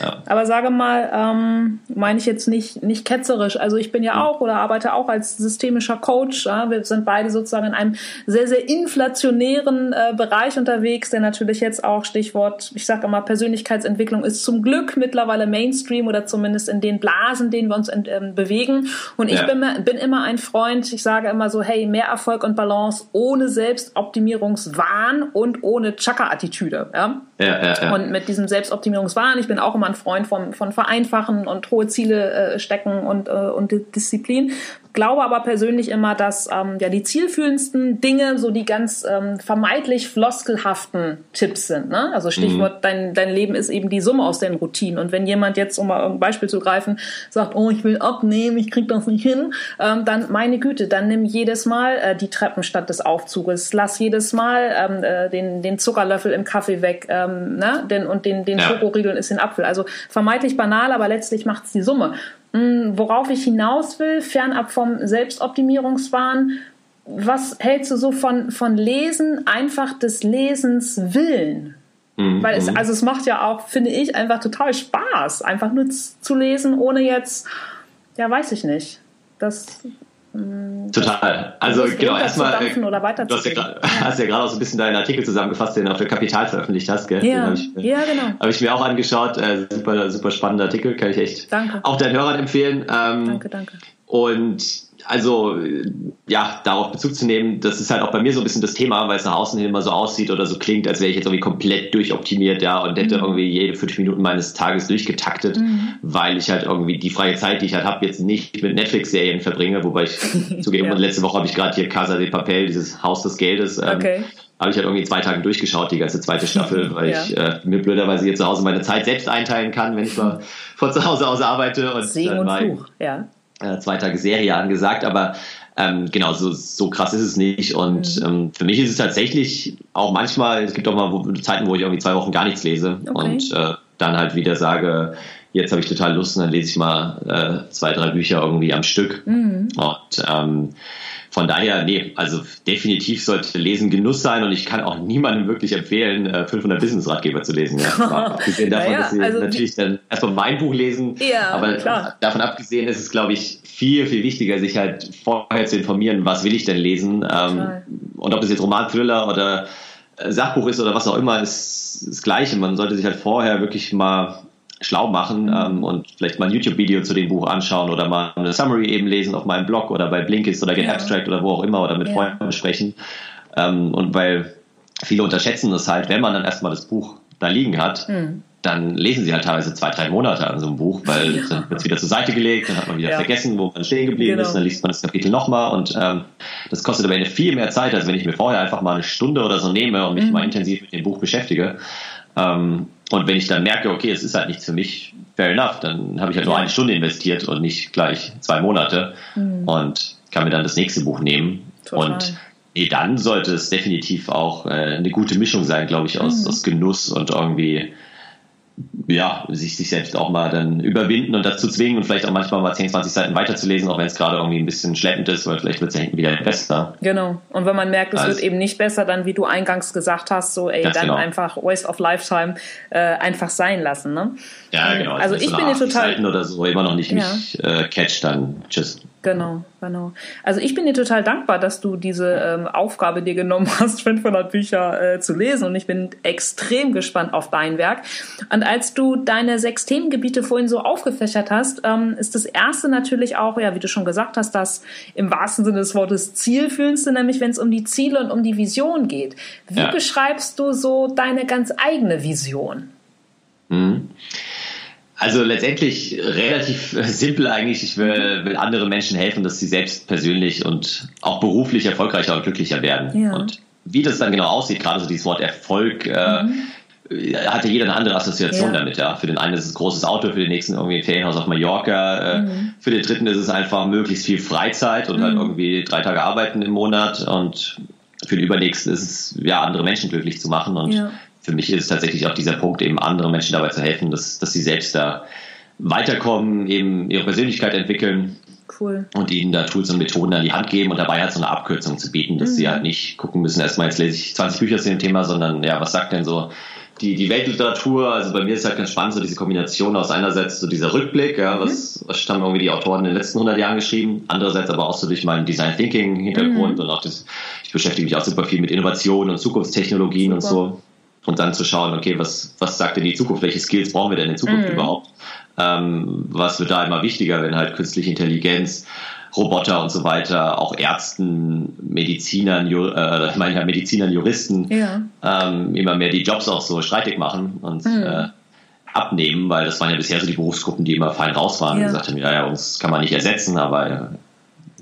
Ja. Aber sage mal, ähm, meine ich jetzt nicht, nicht ketzerisch. Also ich bin ja hm. auch oder arbeite auch als systemischer Coach. Ja? Wir sind beide sozusagen in einem sehr, sehr inflationären äh, Bereich unterwegs, der natürlich jetzt auch Stichwort, ich sage immer, Persönlichkeitsentwicklung ist zum Glück mittlerweile Mainstream oder zumindest in den Blasen, denen wir uns in, ähm, bewegen. Und ich ja. bin, bin immer ein Freund, ich sage immer so, hey, mehr Erfolg und Balance ohne Selbstoptimierungswahn und ohne Chaka-Attitüde. Ja? Ja, ja, ja. Und mit diesem Selbstoptimierungswahn Selbstoptimierungswahn. Ich bin auch immer ein Freund von, von Vereinfachen und hohe Ziele äh, stecken und, äh, und Disziplin. Glaube aber persönlich immer, dass ähm, ja die zielführendsten Dinge so die ganz ähm, vermeintlich floskelhaften Tipps sind. Ne? Also Stichwort, mhm. dein, dein Leben ist eben die Summe aus den Routinen. Und wenn jemand jetzt, um mal ein Beispiel zu greifen, sagt, oh, ich will abnehmen, ich krieg das nicht hin, ähm, dann meine Güte, dann nimm jedes Mal äh, die Treppen statt des Aufzuges, lass jedes Mal ähm, äh, den, den Zuckerlöffel im Kaffee weg ähm, ne? den, und den, den ja. Schokoriegeln ist den Apfel. Also vermeintlich banal, aber letztlich macht's die Summe. Hm, worauf ich hinaus will, fernab vom Selbstoptimierungswahn, was hältst du so von, von Lesen, einfach des Lesens willen? Mhm. Weil es, mhm. also es macht ja auch, finde ich, einfach total Spaß, einfach nur zu lesen, ohne jetzt, ja, weiß ich nicht. Das Total. Also genau, erstmal, äh, du hast ja, ja. hast ja gerade auch so ein bisschen deinen Artikel zusammengefasst, den du auf der Kapital veröffentlicht hast, gell? Ja, habe ich, äh, ja genau. Habe ich mir auch angeschaut. Äh, super, super spannender Artikel, kann ich echt danke. auch deinen Hörern empfehlen. Ähm, danke, danke. Und also ja, darauf Bezug zu nehmen, das ist halt auch bei mir so ein bisschen das Thema, weil es nach außen hin immer so aussieht oder so klingt, als wäre ich jetzt irgendwie komplett durchoptimiert, ja, und hätte mhm. irgendwie jede fünf Minuten meines Tages durchgetaktet, mhm. weil ich halt irgendwie die freie Zeit, die ich halt habe, jetzt nicht mit Netflix-Serien verbringe, wobei ich zugeben ja. letzte Woche habe ich gerade hier Casa de Papel, dieses Haus des Geldes, ähm, okay. habe ich halt irgendwie zwei Tage durchgeschaut, die ganze zweite Staffel, weil ja. ich äh, mir blöderweise hier zu Hause meine Zeit selbst einteilen kann, wenn ich mal von zu Hause aus arbeite und Segen und Fluch, ja äh, zwei Tage Serie angesagt, aber ähm, genau, so, so krass ist es nicht. Und mhm. ähm, für mich ist es tatsächlich auch manchmal, es gibt auch mal Zeiten, wo ich irgendwie zwei Wochen gar nichts lese okay. und äh, dann halt wieder sage, jetzt habe ich total Lust und dann lese ich mal äh, zwei, drei Bücher irgendwie am Stück. Mhm. Und ähm, von daher, nee, also definitiv sollte Lesen Genuss sein und ich kann auch niemandem wirklich empfehlen, 500 äh, Business-Ratgeber zu lesen. Ja. abgesehen davon, naja, dass sie also natürlich dann erstmal mein Buch lesen, ja, aber klar. davon abgesehen ist es, glaube ich, viel, viel wichtiger, sich halt vorher zu informieren, was will ich denn lesen ähm, und ob das jetzt Roman, Thriller oder Sachbuch ist oder was auch immer, ist das Gleiche. Man sollte sich halt vorher wirklich mal schlau machen mhm. ähm, und vielleicht mal ein YouTube-Video zu dem Buch anschauen oder mal eine Summary eben lesen auf meinem Blog oder bei Blinkist oder Get ja. Abstract oder wo auch immer oder mit ja. Freunden besprechen. Ähm, und weil viele unterschätzen das halt, wenn man dann erstmal das Buch da liegen hat, mhm. dann lesen sie halt teilweise zwei, drei Monate an so einem Buch, weil ja. dann wird es wieder zur Seite gelegt, dann hat man wieder ja. vergessen, wo man stehen geblieben genau. ist, dann liest man das Kapitel nochmal und ähm, das kostet aber viel mehr Zeit, als wenn ich mir vorher einfach mal eine Stunde oder so nehme und mich mhm. mal intensiv mit dem Buch beschäftige. Ähm, und wenn ich dann merke, okay, es ist halt nichts für mich, fair enough, dann habe ich halt nur eine Stunde investiert und nicht gleich zwei Monate mhm. und kann mir dann das nächste Buch nehmen. Total. Und nee, dann sollte es definitiv auch äh, eine gute Mischung sein, glaube ich, aus, mhm. aus Genuss und irgendwie ja, sich, sich selbst auch mal dann überwinden und dazu zwingen und vielleicht auch manchmal mal 10, 20 Seiten weiterzulesen, auch wenn es gerade irgendwie ein bisschen schleppend ist, weil vielleicht wird es ja hinten wieder besser. Genau. Und wenn man merkt, es also, wird eben nicht besser, dann, wie du eingangs gesagt hast, so, ey, dann genau. einfach Waste of Lifetime äh, einfach sein lassen, ne? Ja, genau. Also, also ich bin dir total. Seiten oder so immer noch nicht ja. mich äh, catch, dann tschüss. Genau, genau. Also ich bin dir total dankbar, dass du diese ähm, Aufgabe dir genommen hast, 500 Bücher äh, zu lesen und ich bin extrem gespannt auf dein Werk. Und als du deine sechs Themengebiete vorhin so aufgefächert hast, ähm, ist das erste natürlich auch, ja, wie du schon gesagt hast, das im wahrsten Sinne des Wortes zielführendste, nämlich wenn es um die Ziele und um die Vision geht. Wie ja. beschreibst du so deine ganz eigene Vision? Also letztendlich relativ simpel eigentlich. Ich will, will anderen Menschen helfen, dass sie selbst persönlich und auch beruflich erfolgreicher und glücklicher werden. Ja. Und wie das dann genau aussieht, gerade so dieses Wort Erfolg, äh, mhm. hatte jeder eine andere Assoziation ja. damit. Ja, für den einen ist es ein großes Auto, für den nächsten irgendwie ein Ferienhaus auf Mallorca. Äh, mhm. Für den dritten ist es einfach möglichst viel Freizeit und halt mhm. halt irgendwie drei Tage arbeiten im Monat. Und für den übernächsten ist es ja andere Menschen glücklich zu machen. Und ja für mich ist tatsächlich auch dieser Punkt, eben anderen Menschen dabei zu helfen, dass, dass sie selbst da weiterkommen, eben ihre Persönlichkeit entwickeln. Cool. Und ihnen da Tools und Methoden an die Hand geben und dabei halt so eine Abkürzung zu bieten, dass mhm. sie halt nicht gucken müssen, erstmal jetzt lese ich 20 Bücher zu dem Thema, sondern ja, was sagt denn so die, die Weltliteratur, also bei mir ist halt ganz spannend, so diese Kombination aus einerseits so dieser Rückblick, ja, was, mhm. was haben irgendwie die Autoren in den letzten 100 Jahren geschrieben, andererseits aber auch so durch meinen Design Thinking Hintergrund mhm. und auch das, ich beschäftige mich auch super viel mit Innovation und Zukunftstechnologien super. und so und dann zu schauen, okay, was, was sagt denn die Zukunft? Welche Skills brauchen wir denn in Zukunft mhm. überhaupt? Ähm, was wird da immer wichtiger, wenn halt künstliche Intelligenz, Roboter und so weiter, auch Ärzten, Medizinern, äh, ich meine ja Medizinern, Juristen ja. Ähm, immer mehr die Jobs auch so streitig machen und mhm. äh, abnehmen, weil das waren ja bisher so die Berufsgruppen, die immer fein raus waren ja. und gesagt haben, ja, ja, uns kann man nicht ersetzen, aber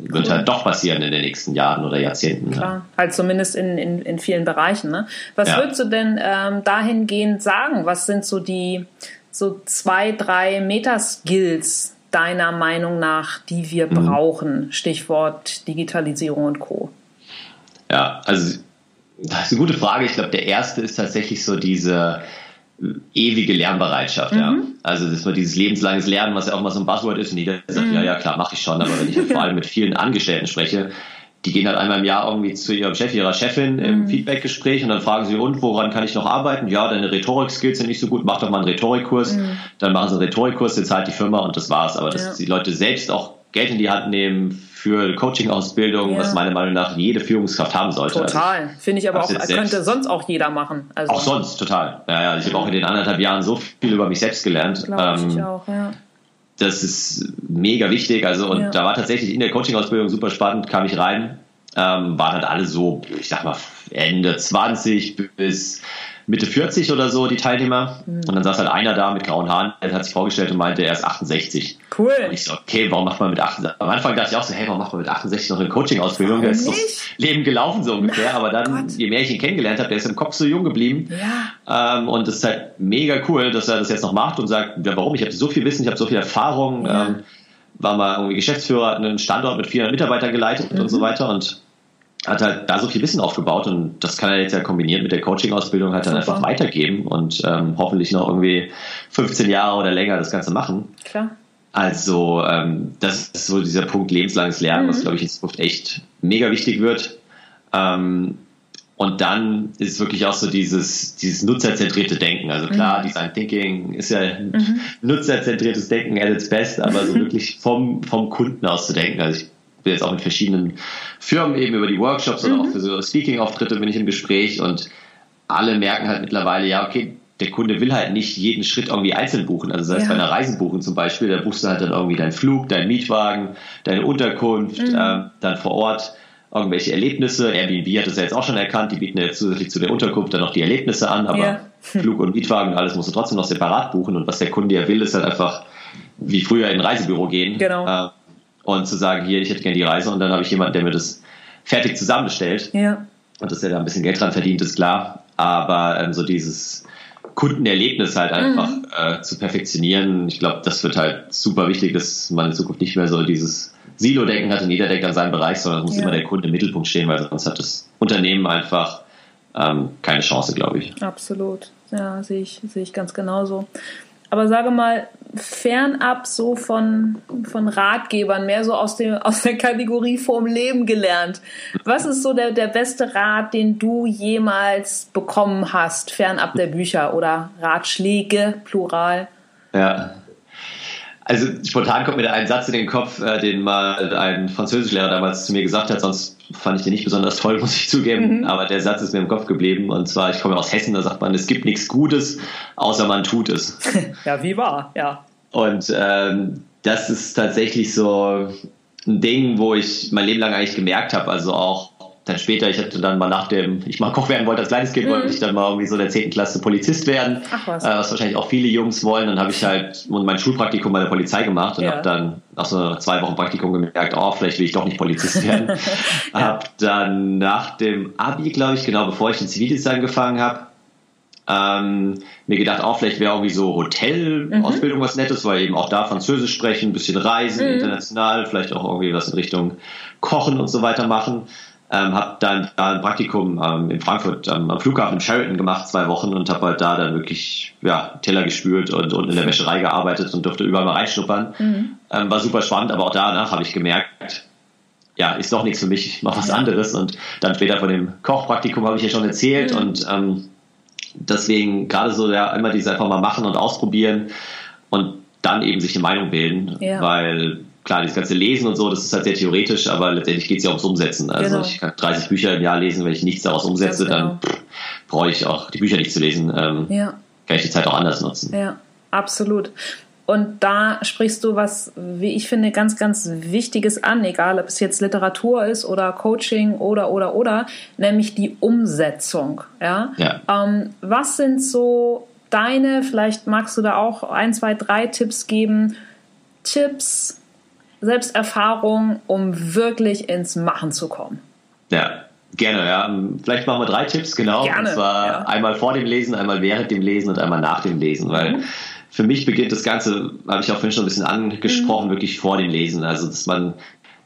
wird cool. halt doch passieren in den nächsten Jahren oder Jahrzehnten. Klar, ja. halt zumindest in, in, in vielen Bereichen. Ne? Was ja. würdest du denn ähm, dahingehend sagen? Was sind so die so zwei, drei Meta-Skills deiner Meinung nach, die wir mhm. brauchen? Stichwort Digitalisierung und Co. Ja, also das ist eine gute Frage. Ich glaube, der erste ist tatsächlich so diese ewige Lernbereitschaft, mhm. ja. Also das war dieses lebenslanges Lernen, was ja auch mal so ein Buzzword ist und jeder sagt, mhm. ja, ja, klar, mache ich schon, aber wenn ich vor allem mit vielen Angestellten spreche, die gehen halt einmal im Jahr irgendwie zu ihrem Chef, ihrer Chefin im mhm. Feedbackgespräch und dann fragen sie, und woran kann ich noch arbeiten? Ja, deine Rhetorik-Skills sind nicht so gut, mach doch mal einen Rhetorikkurs. Mhm. Dann machen sie einen Rhetorikkurs, den zahlt die Firma und das war's. Aber dass ja. die Leute selbst auch Geld in die Hand nehmen für Coaching-Ausbildung, ja. was meiner Meinung nach jede Führungskraft haben sollte. Total. Also, Finde ich aber auch, könnte sonst auch jeder machen. Also auch sonst, total. Ja, ja, ich habe auch in den anderthalb Jahren so viel über mich selbst gelernt. Glaube ähm, ich auch, ja. Das ist mega wichtig. Also, und ja. da war tatsächlich in der Coaching-Ausbildung super spannend, kam ich rein, ähm, waren halt alle so, ich sag mal, Ende 20 bis Mitte 40 oder so, die Teilnehmer. Mhm. Und dann saß halt einer da mit grauen Haaren, der hat sich vorgestellt und meinte, er ist 68. Cool. Und ich so, okay, warum macht man mit 68? Am Anfang dachte ich auch so, hey, warum macht man mit 68 noch eine Coaching-Ausbildung? Der ist doch Leben gelaufen so ungefähr. Aber dann, Gott. je mehr ich ihn kennengelernt habe, der ist im Kopf so jung geblieben. Ja. Ähm, und es ist halt mega cool, dass er das jetzt noch macht und sagt, ja, warum? Ich habe so viel Wissen, ich habe so viel Erfahrung. Ja. Ähm, war mal irgendwie Geschäftsführer, einen Standort mit 400 Mitarbeitern geleitet mhm. und so mhm. weiter. Und hat halt da so viel Wissen aufgebaut und das kann er jetzt ja kombiniert mit der Coaching-Ausbildung halt dann Super. einfach weitergeben und ähm, hoffentlich noch irgendwie 15 Jahre oder länger das Ganze machen. Klar. Also ähm, das ist so dieser Punkt lebenslanges Lernen, mhm. was glaube ich in Zukunft echt mega wichtig wird. Ähm, und dann ist es wirklich auch so dieses, dieses nutzerzentrierte Denken. Also klar, mhm. Design Thinking ist ja mhm. nutzerzentriertes Denken at its best, aber so wirklich vom, vom Kunden aus zu denken. Also ich bin jetzt auch mit verschiedenen Firmen eben über die Workshops mhm. oder auch für so Speaking-Auftritte bin ich im Gespräch und alle merken halt mittlerweile, ja, okay, der Kunde will halt nicht jeden Schritt irgendwie einzeln buchen. Also sei es ja. bei einer Reise buchen zum Beispiel, da buchst du halt dann irgendwie deinen Flug, deinen Mietwagen, deine Unterkunft, mhm. ähm, dann vor Ort irgendwelche Erlebnisse. Airbnb hat das ja jetzt auch schon erkannt, die bieten ja jetzt zusätzlich zu der Unterkunft dann noch die Erlebnisse an, aber ja. Flug und Mietwagen und alles musst du trotzdem noch separat buchen. Und was der Kunde ja will, ist halt einfach wie früher in ein Reisebüro gehen. Genau. Äh, und zu sagen, hier, ich hätte gerne die Reise und dann habe ich jemanden, der mir das fertig zusammenbestellt. Ja. Und dass er da ein bisschen Geld dran verdient, ist klar. Aber ähm, so dieses Kundenerlebnis halt einfach mhm. äh, zu perfektionieren, ich glaube, das wird halt super wichtig, dass man in Zukunft nicht mehr so dieses Silo-Denken hat und jeder denkt an seinen Bereich, sondern es muss ja. immer der Kunde im Mittelpunkt stehen, weil sonst hat das Unternehmen einfach ähm, keine Chance, glaube ich. Absolut. Ja, sehe ich, sehe ich ganz genauso. Aber sage mal, fernab so von, von Ratgebern, mehr so aus, dem, aus der Kategorie vorm Leben gelernt. Was ist so der, der beste Rat, den du jemals bekommen hast, fernab der Bücher oder Ratschläge, plural? Ja, also spontan kommt mir da ein Satz in den Kopf, äh, den mal ein Französischlehrer damals zu mir gesagt hat, sonst fand ich den nicht besonders toll, muss ich zugeben, mhm. aber der Satz ist mir im Kopf geblieben und zwar, ich komme aus Hessen, da sagt man, es gibt nichts Gutes, außer man tut es. ja, wie wahr, ja. Und ähm, das ist tatsächlich so ein Ding, wo ich mein Leben lang eigentlich gemerkt habe, also auch dann später, ich hatte dann mal nach dem, ich mal Koch werden wollte als kleines Kind, mhm. wollte ich dann mal irgendwie so in der 10. Klasse Polizist werden, Ach was. Äh, was wahrscheinlich auch viele Jungs wollen. Dann habe ich halt mein Schulpraktikum bei der Polizei gemacht und ja. habe dann nach so zwei Wochen Praktikum gemerkt, oh, vielleicht will ich doch nicht Polizist werden. ja. Hab dann nach dem Abi, glaube ich, genau bevor ich den Zivildienst angefangen habe, ähm, mir gedacht, auch oh, vielleicht wäre irgendwie so Hotelausbildung mhm. was Nettes, weil eben auch da Französisch sprechen, ein bisschen reisen, mhm. international, vielleicht auch irgendwie was in Richtung Kochen und so weiter machen. Ähm, habe dann da ein Praktikum ähm, in Frankfurt ähm, am Flughafen in Sheraton gemacht, zwei Wochen und habe halt da dann wirklich ja, Teller gespült und, und in der Wäscherei gearbeitet und durfte überall mal reinschnuppern. Mhm. Ähm, war super spannend, aber auch danach habe ich gemerkt, ja, ist doch nichts für mich, ich mache was anderes. Und dann später von dem Kochpraktikum habe ich ja schon erzählt mhm. und ähm, deswegen gerade so ja, immer dieses einfach mal machen und ausprobieren und dann eben sich eine Meinung bilden, ja. weil klar, das ganze Lesen und so, das ist halt sehr theoretisch, aber letztendlich geht es ja ums Umsetzen. Also genau. ich kann 30 Bücher im Jahr lesen, wenn ich nichts daraus umsetze, genau. dann brauche ich auch die Bücher nicht zu lesen. Ähm, ja. Kann ich die Zeit auch anders nutzen. Ja, absolut. Und da sprichst du was, wie ich finde, ganz, ganz Wichtiges an, egal ob es jetzt Literatur ist oder Coaching oder, oder, oder, nämlich die Umsetzung. Ja? ja. Ähm, was sind so deine, vielleicht magst du da auch ein, zwei, drei Tipps geben, Tipps, Selbsterfahrung, um wirklich ins Machen zu kommen? Ja, Gerne, ja. Vielleicht machen wir drei Tipps, genau. Gerne, und zwar ja. einmal vor dem Lesen, einmal während dem Lesen und einmal nach dem Lesen, weil Mhm. für mich beginnt das Ganze, habe ich auch vorhin schon ein bisschen angesprochen, Mhm. wirklich vor dem Lesen. Also, dass man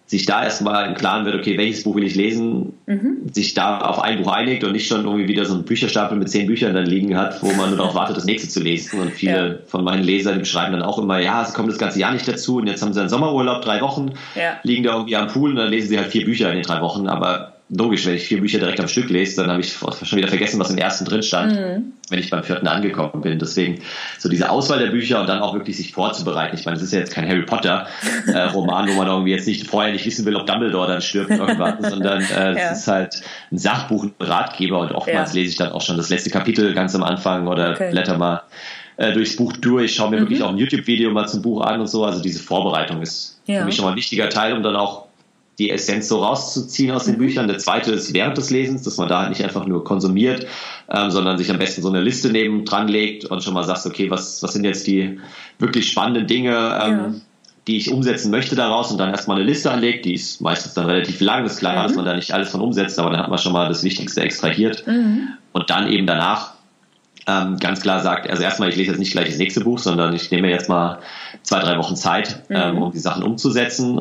sich da erstmal im Klaren wird, okay, welches Buch will ich lesen, Mhm. sich da auf ein Buch einigt und nicht schon irgendwie wieder so einen Bücherstapel mit zehn Büchern dann liegen hat, wo man nur darauf wartet, das nächste zu lesen. Und viele Ja. von meinen Lesern die beschreiben dann auch immer, ja, sie kommen das ganze Jahr nicht dazu und jetzt haben sie einen Sommerurlaub, drei Wochen, Ja. liegen da irgendwie am Pool und dann lesen sie halt vier Bücher in den drei Wochen, aber logisch, wenn ich vier Bücher direkt am Stück lese, dann habe ich schon wieder vergessen, was im ersten drin stand, wenn ich beim vierten angekommen bin. Deswegen so diese Auswahl der Bücher und dann auch wirklich sich vorzubereiten. Ich meine, es ist ja jetzt kein Harry Potter äh, Roman, wo man irgendwie jetzt nicht vorher nicht wissen will, ob Dumbledore dann stirbt irgendwann, sondern äh, es Ja. ist halt ein Sachbuch, ein Ratgeber und oftmals Ja. lese ich dann auch schon das letzte Kapitel ganz am Anfang oder Okay. blätter mal äh, durchs Buch durch, schaue mir wirklich auch ein YouTube-Video mal zum Buch an und so. Also diese Vorbereitung ist Ja. für mich schon mal ein wichtiger Teil, um dann auch die Essenz so rauszuziehen aus den Büchern. Der zweite ist während des Lesens, dass man da halt nicht einfach nur konsumiert, ähm, sondern sich am besten so eine Liste neben dran legt und schon mal sagt, okay, was, was sind jetzt die wirklich spannenden Dinge, ähm, Ja. die ich umsetzen möchte daraus und dann erstmal eine Liste anlegt, die ist meistens dann relativ lang, ist klar, dass man da nicht alles von umsetzt, aber dann hat man schon mal das Wichtigste extrahiert. Und dann eben danach ähm, ganz klar sagt, also erstmal, ich lese jetzt nicht gleich das nächste Buch, sondern ich nehme jetzt mal zwei, drei Wochen Zeit, ähm, um die Sachen umzusetzen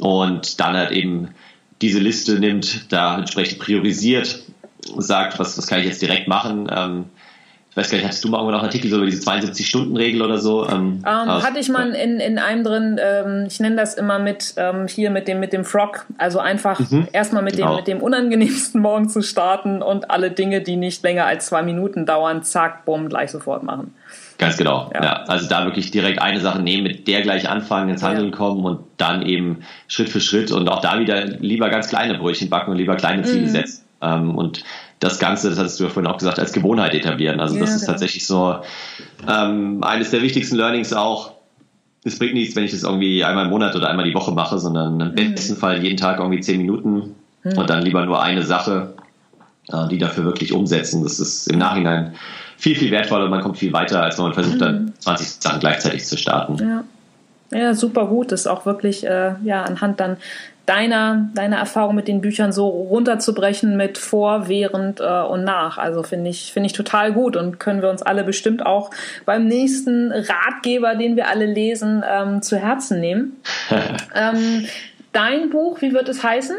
und dann halt eben diese Liste nimmt, da entsprechend priorisiert, sagt, was, was kann ich jetzt direkt machen. Ähm, ich weiß gar nicht, hattest du mal irgendwo noch einen Artikel so über diese 72-Stunden-Regel oder so? Ähm, Ähm, aus- hatte ich mal in, in einem drin, ähm, ich nenne das immer mit ähm, hier mit dem mit dem Frog, also einfach erstmal mit dem genau. mit dem unangenehmsten Morgen zu starten und alle Dinge, die nicht länger als zwei Minuten dauern, zack, bumm, gleich sofort machen. Ganz genau. Ja. Ja. Also da wirklich direkt eine Sache nehmen, mit der gleich anfangen, ins Handeln Ja. kommen und dann eben Schritt für Schritt und auch da wieder lieber ganz kleine Brötchen backen und lieber kleine Mhm. Ziele setzen. Ähm, und das Ganze, das hattest du ja vorhin auch gesagt, als Gewohnheit etablieren. Also das Ja, ist genau. tatsächlich so ähm, eines der wichtigsten Learnings auch. Es bringt nichts, wenn ich das irgendwie einmal im Monat oder einmal die Woche mache, sondern im Mhm. besten Fall jeden Tag irgendwie zehn Minuten und dann lieber nur eine Sache, äh, die dafür wirklich umsetzen. Das ist im Nachhinein viel, viel wertvoller und man kommt viel weiter, als wenn man versucht, Mhm. dann 20 Sachen gleichzeitig zu starten. Ja. Ja, super gut. Das ist auch wirklich äh, ja anhand dann deiner deiner Erfahrung mit den Büchern so runterzubrechen mit vor, während äh, und nach. Also finde ich finde ich total gut und können wir uns alle bestimmt auch beim nächsten Ratgeber, den wir alle lesen, ähm, zu Herzen nehmen. ähm, dein Buch, wie wird es heißen?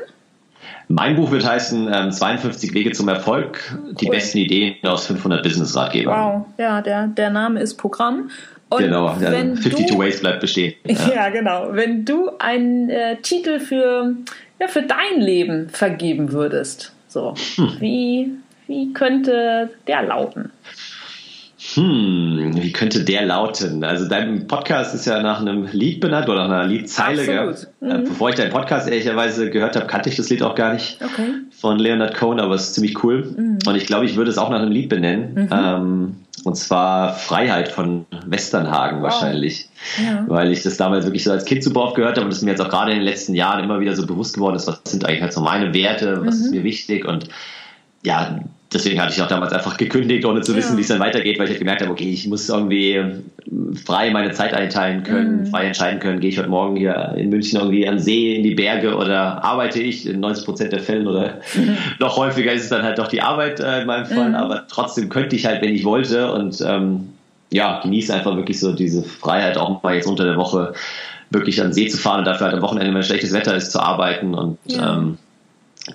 Mein Buch wird heißen ähm, 52 Wege zum Erfolg, die Cool. besten Ideen aus 500 Business-Ratgebern. Wow, ja, der der Name ist Programm. Und Genau, ja, wenn 52 du, Ways bleibt bestehen. Ja. genau. Wenn du einen äh, Titel für, ja, für dein Leben vergeben würdest, so, Hm. wie, wie könnte der lauten? Hm, wie könnte der lauten? Also dein Podcast ist ja nach einem Lied benannt oder nach einer Liedzeile. Absolut. Äh, Bevor ich deinen Podcast ehrlicherweise gehört habe, kannte ich das Lied auch gar nicht Okay. von Leonard Cohen, aber es ist ziemlich cool. Und ich glaube, ich würde es auch nach einem Lied benennen. Ähm, und zwar Freiheit von Westernhagen wahrscheinlich. Ja. Weil ich das damals wirklich so als Kind super oft gehört habe und es mir jetzt auch gerade in den letzten Jahren immer wieder so bewusst geworden ist, was sind eigentlich halt so meine Werte, was ist mir wichtig und ja, deswegen hatte ich auch damals einfach gekündigt, ohne zu wissen, Ja. wie es dann weitergeht, weil ich halt gemerkt habe, okay, ich muss irgendwie frei meine Zeit einteilen können, frei entscheiden können, gehe ich heute Morgen hier in München irgendwie an See, in die Berge oder arbeite ich? In 90 Prozent der Fällen oder noch häufiger ist es dann halt doch die Arbeit äh, in meinem Fall, aber trotzdem könnte ich halt, wenn ich wollte und ähm, ja, genieße einfach wirklich so diese Freiheit, auch mal jetzt unter der Woche wirklich an den See zu fahren und dafür halt am Wochenende, wenn schlechtes Wetter ist, zu arbeiten und Ja. ähm,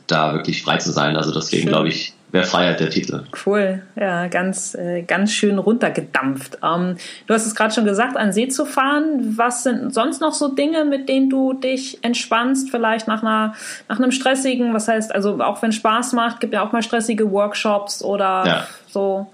da wirklich frei zu sein. Also deswegen glaube ich, wäre Freiheit der Titel. Cool, ja, ganz, äh, ganz schön runtergedampft. Ähm, du hast es gerade schon gesagt, an See zu fahren. Was sind sonst noch so Dinge, mit denen du dich entspannst? Vielleicht nach einer, nach einem stressigen, was heißt, also auch wenn Spaß macht, gibt ja auch mal stressige Workshops oder Ja. so.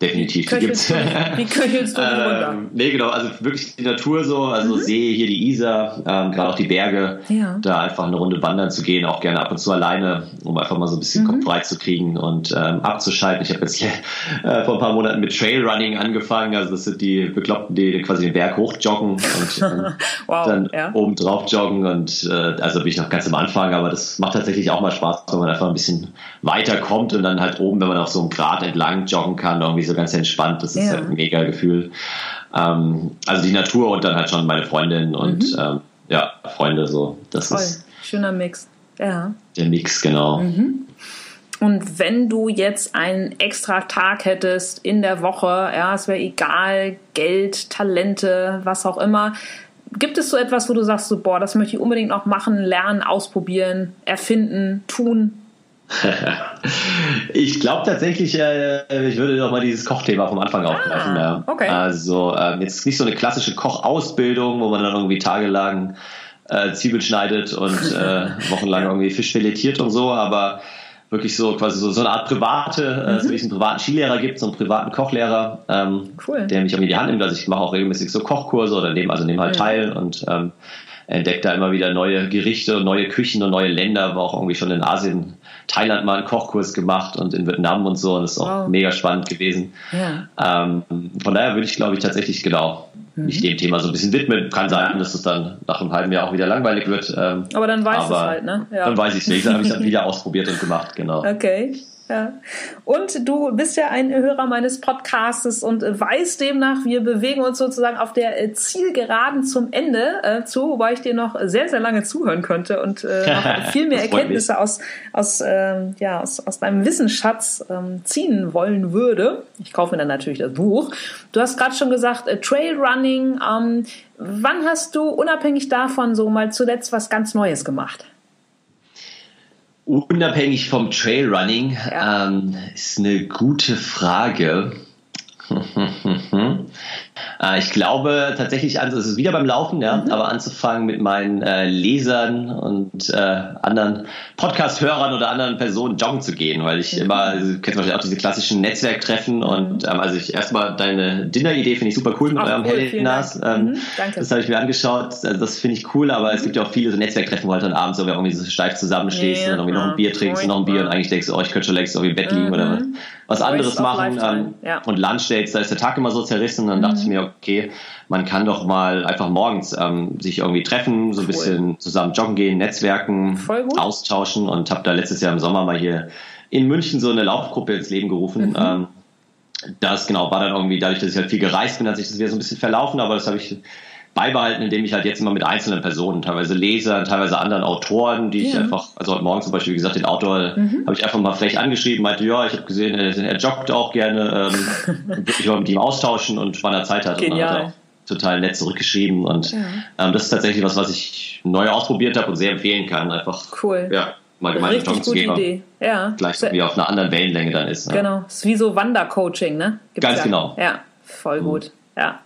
Definitiv, die gibt's. wie köchelst du? Ähm, nee, genau, also wirklich die Natur so, also See, hier die Isar, ähm, gerade auch die Berge, Ja. da einfach eine Runde wandern zu gehen, auch gerne ab und zu alleine, um einfach mal so ein bisschen Kopf frei zu kriegen und ähm, abzuschalten. Ich habe jetzt hier, äh, vor ein paar Monaten mit Trailrunning angefangen, also das sind die Bekloppten, die quasi den Berg hochjoggen und ähm, Wow, dann ja. oben drauf joggen und äh, also bin ich noch ganz am Anfang, aber das macht tatsächlich auch mal Spaß, wenn man einfach ein bisschen weiterkommt und dann halt oben, wenn man auf so einem Grat entlang joggen kann, irgendwie so ganz entspannt, das ist Ja. halt ein mega Gefühl. Ähm, also die Natur und dann halt schon meine Freundin und Mhm. ähm, ja, Freunde so. Das Toll. ist Schöner Mix. Ja. der Mix, genau. Und wenn du jetzt einen extra Tag hättest in der Woche, ja, es wäre egal, Geld, Talente, was auch immer, gibt es so etwas, wo du sagst, so, boah, das möchte ich unbedingt noch machen, lernen, ausprobieren, erfinden, tun? Ich glaube tatsächlich, äh, ich würde noch mal dieses Kochthema vom Anfang aufgreifen. ja. okay. Also ähm, jetzt nicht so eine klassische Kochausbildung, wo man dann irgendwie tagelang äh, Zwiebeln schneidet und äh, wochenlang irgendwie Fisch filetiert und so, aber wirklich so quasi so, so eine Art private, äh, so wie es einen privaten Skilehrer gibt, so einen privaten Kochlehrer, ähm, Cool. der mich irgendwie die Hand nimmt. Also ich mache auch regelmäßig so Kochkurse oder nehme also nehme halt teil und ähm, entdecke da immer wieder neue Gerichte und neue Küchen und neue Länder. War auch irgendwie schon in Asien, Thailand mal einen Kochkurs gemacht und in Vietnam und so. Und das ist auch Wow. mega spannend gewesen. Ja. Ähm, von daher würde ich, glaube ich, tatsächlich genau mich dem Thema so ein bisschen widmen. Kann sein, dass es dann nach einem halben Jahr auch wieder langweilig wird. Ähm, Aber dann weißt du es halt, ne? Ja. Dann weiß ich es nicht. Dann habe ich es dann wieder ausprobiert und gemacht, genau. Okay. Ja. Und du bist ja ein Hörer meines Podcastes und weißt demnach, wir bewegen uns sozusagen auf der äh, Zielgeraden zum Ende äh, zu, wobei ich dir noch sehr, sehr lange zuhören könnte und äh, noch viel mehr Erkenntnisse aus, aus, ähm, ja, aus, aus deinem Wissensschatz ähm, ziehen wollen würde. Ich kaufe mir dann natürlich das Buch. Du hast gerade schon gesagt, äh, Trailrunning. Ähm, wann hast du unabhängig davon so mal zuletzt was ganz Neues gemacht? Unabhängig vom Trailrunning Ja. ähm, ist eine gute Frage. Äh, ich glaube tatsächlich, also es ist wieder beim Laufen, ja, Mhm. aber anzufangen mit meinen äh, Lesern und äh, anderen Podcast-Hörern oder anderen Personen joggen zu gehen, weil Mhm. ich immer, also, du kennst wahrscheinlich auch diese klassischen Netzwerktreffen und ähm, also ich erstmal deine Dinner-Idee finde ich super cool mit Ach, eurem cool. Dank. Ähm, Mhm, danke. Das habe ich mir angeschaut, also das finde ich cool, aber es gibt ja auch viele so Netzwerktreffen, wo halt dann abends so irgendwie so steif zusammenstehst Ja, und irgendwie noch ein Bier trinkst und noch ein Bier und eigentlich denkst du, oh, ich könnte schon längst irgendwie im Bett liegen oder was, was anderes machen. Ähm, ja. Und Lunchdates, da ist der Tag immer so zerrissen. Und dann dachte ich mir, okay, man kann doch mal einfach morgens ähm, sich irgendwie treffen, so ein bisschen zusammen joggen gehen, netzwerken, austauschen und habe da letztes Jahr im Sommer mal hier in München so eine Laufgruppe ins Leben gerufen. Ähm, das genau war dann irgendwie, dadurch, dass ich halt viel gereist bin, hat sich das wieder so ein bisschen verlaufen, aber das habe ich beibehalten, indem ich halt jetzt immer mit einzelnen Personen, teilweise Lesern, teilweise anderen Autoren, die ich Ja. einfach, also heute Morgen zum Beispiel, wie gesagt, den Autor habe ich einfach mal frech angeschrieben, meinte, ja, ich habe gesehen, er, er joggt auch gerne, ähm, würde mich mal mit ihm austauschen und wann er Zeit hat. Und dann Genial. hat er auch total nett zurückgeschrieben und ähm, das ist tatsächlich was, was ich neu ausprobiert habe und sehr empfehlen kann, einfach Cool. ja, mal gemeinsam Richtig gute gehen, Idee. Ja. gleich wie auf einer anderen Wellenlänge dann ist. ne? Genau, ist wie so Wandercoaching, ne? Gibt's Ganz ja. genau. Ja, voll gut. Ja.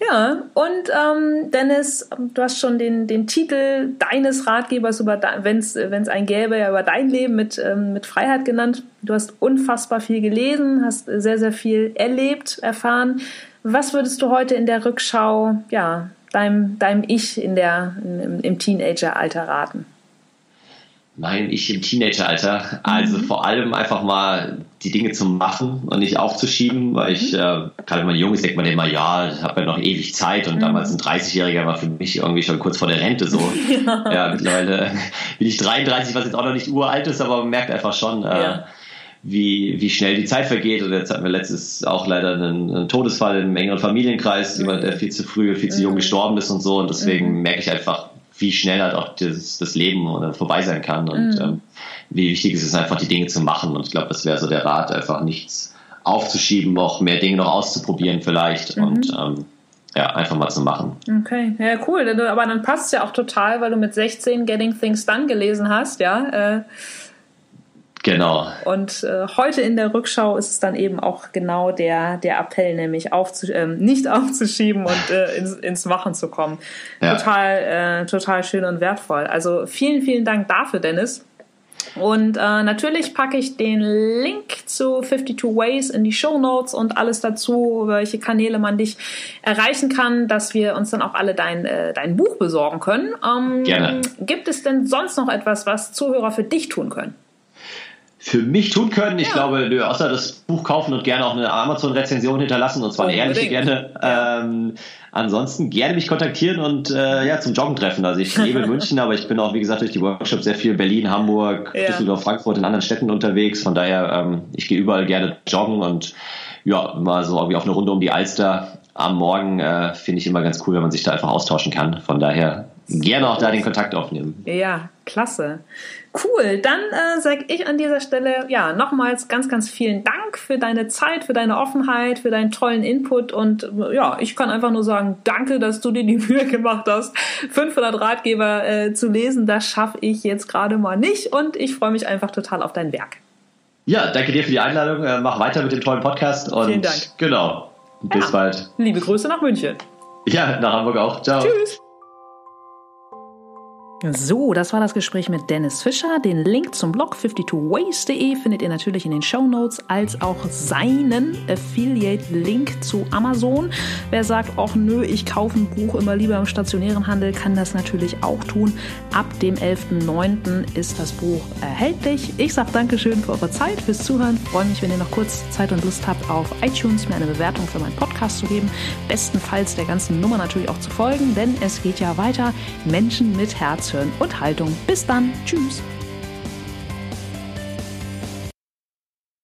Ja, und ähm, Dennis, du hast schon den, den Titel deines Ratgebers über, wenn es einen gäbe, ja über dein Leben mit, ähm, mit Freiheit genannt. Du hast unfassbar viel gelesen, hast sehr, sehr viel erlebt, erfahren. Was würdest du heute in der Rückschau, ja, deinem, deinem Ich in der, im, im Teenageralter raten? Mein Ich im Teenageralter. Also vor allem einfach mal die Dinge zu machen und nicht aufzuschieben, weil ich, äh, gerade wenn man jung ist, denkt man immer, ja, ich habe ja noch ewig Zeit und damals ein 30-Jähriger war für mich irgendwie schon kurz vor der Rente so. ja. mittlerweile bin ich 33, was jetzt auch noch nicht uralt ist, aber man merkt einfach schon, äh, Ja. wie, wie schnell die Zeit vergeht. Und jetzt hatten wir letztes auch leider einen, einen Todesfall im engeren Familienkreis, jemand, der viel zu früh, viel zu jung gestorben ist und so. Und deswegen merke ich einfach, wie schnell halt auch das, das Leben oder vorbei sein kann und ähm, wie wichtig es ist, einfach die Dinge zu machen. Und ich glaube, das wäre so der Rat, einfach nichts aufzuschieben, auch mehr Dinge noch auszuprobieren vielleicht und ähm, ja, einfach mal zu machen. Okay, ja, cool. Aber dann passt es ja auch total, weil du mit 16 Getting Things Done gelesen hast, ja. Äh, Genau. Und äh, heute in der Rückschau ist es dann eben auch genau der, der Appell, nämlich aufzu ähm, nicht aufzuschieben und äh, ins, ins Machen zu kommen. Ja. Total, äh, total schön und wertvoll. Also vielen, vielen Dank dafür, Dennis. Und äh, natürlich packe ich den Link zu 52 Ways in die Show Notes und alles dazu, welche Kanäle man dich erreichen kann, dass wir uns dann auch alle dein, äh, dein Buch besorgen können. Ähm, Gerne. Gibt es denn sonst noch etwas, was Zuhörer für dich tun können? Für mich tun können, ich Ja. glaube, nö, außer das Buch kaufen und gerne auch eine Amazon-Rezension hinterlassen, und zwar eine ehrliche Unbedingt. gerne. Ähm, ansonsten gerne mich kontaktieren und äh, ja, zum Joggen treffen. Also ich lebe in München, aber ich bin auch, wie gesagt, durch die Workshops sehr viel in Berlin, Hamburg, Ja. Düsseldorf, Frankfurt, in anderen Städten unterwegs. Von daher, ähm, ich gehe überall gerne joggen und ja, mal so irgendwie auf eine Runde um die Alster am Morgen äh, finde ich immer ganz cool, wenn man sich da einfach austauschen kann. Von daher gerne auch da den Kontakt aufnehmen. Ja, klasse. Cool. Dann äh, sage ich an dieser Stelle ja nochmals ganz, ganz vielen Dank für deine Zeit, für deine Offenheit, für deinen tollen Input und äh, ja, ich kann einfach nur sagen, danke, dass du dir die Mühe gemacht hast, 500 Ratgeber äh, zu lesen. Das schaffe ich jetzt gerade mal nicht und ich freue mich einfach total auf dein Werk. Ja, danke dir für die Einladung. Äh, mach weiter mit dem tollen Podcast und Vielen Dank. genau. Bis Ja. bald. Liebe Grüße nach München. Ja, nach Hamburg auch. Ciao. Tschüss. So, das war das Gespräch mit Dennis Fischer. Den Link zum Blog 52ways.de findet ihr natürlich in den Show Notes, als auch seinen Affiliate-Link zu Amazon. Wer sagt, ach nö, ich kaufe ein Buch immer lieber im stationären Handel, kann das natürlich auch tun. Ab dem 11.09. ist das Buch erhältlich. Ich sage Dankeschön für eure Zeit, fürs Zuhören. Freue mich, wenn ihr noch kurz Zeit und Lust habt, auf iTunes mir eine Bewertung für meinen Podcast zu geben. Bestenfalls der ganzen Nummer natürlich auch zu folgen, denn es geht ja weiter. Menschen mit Herz, Hören und Haltung. Bis dann. Tschüss.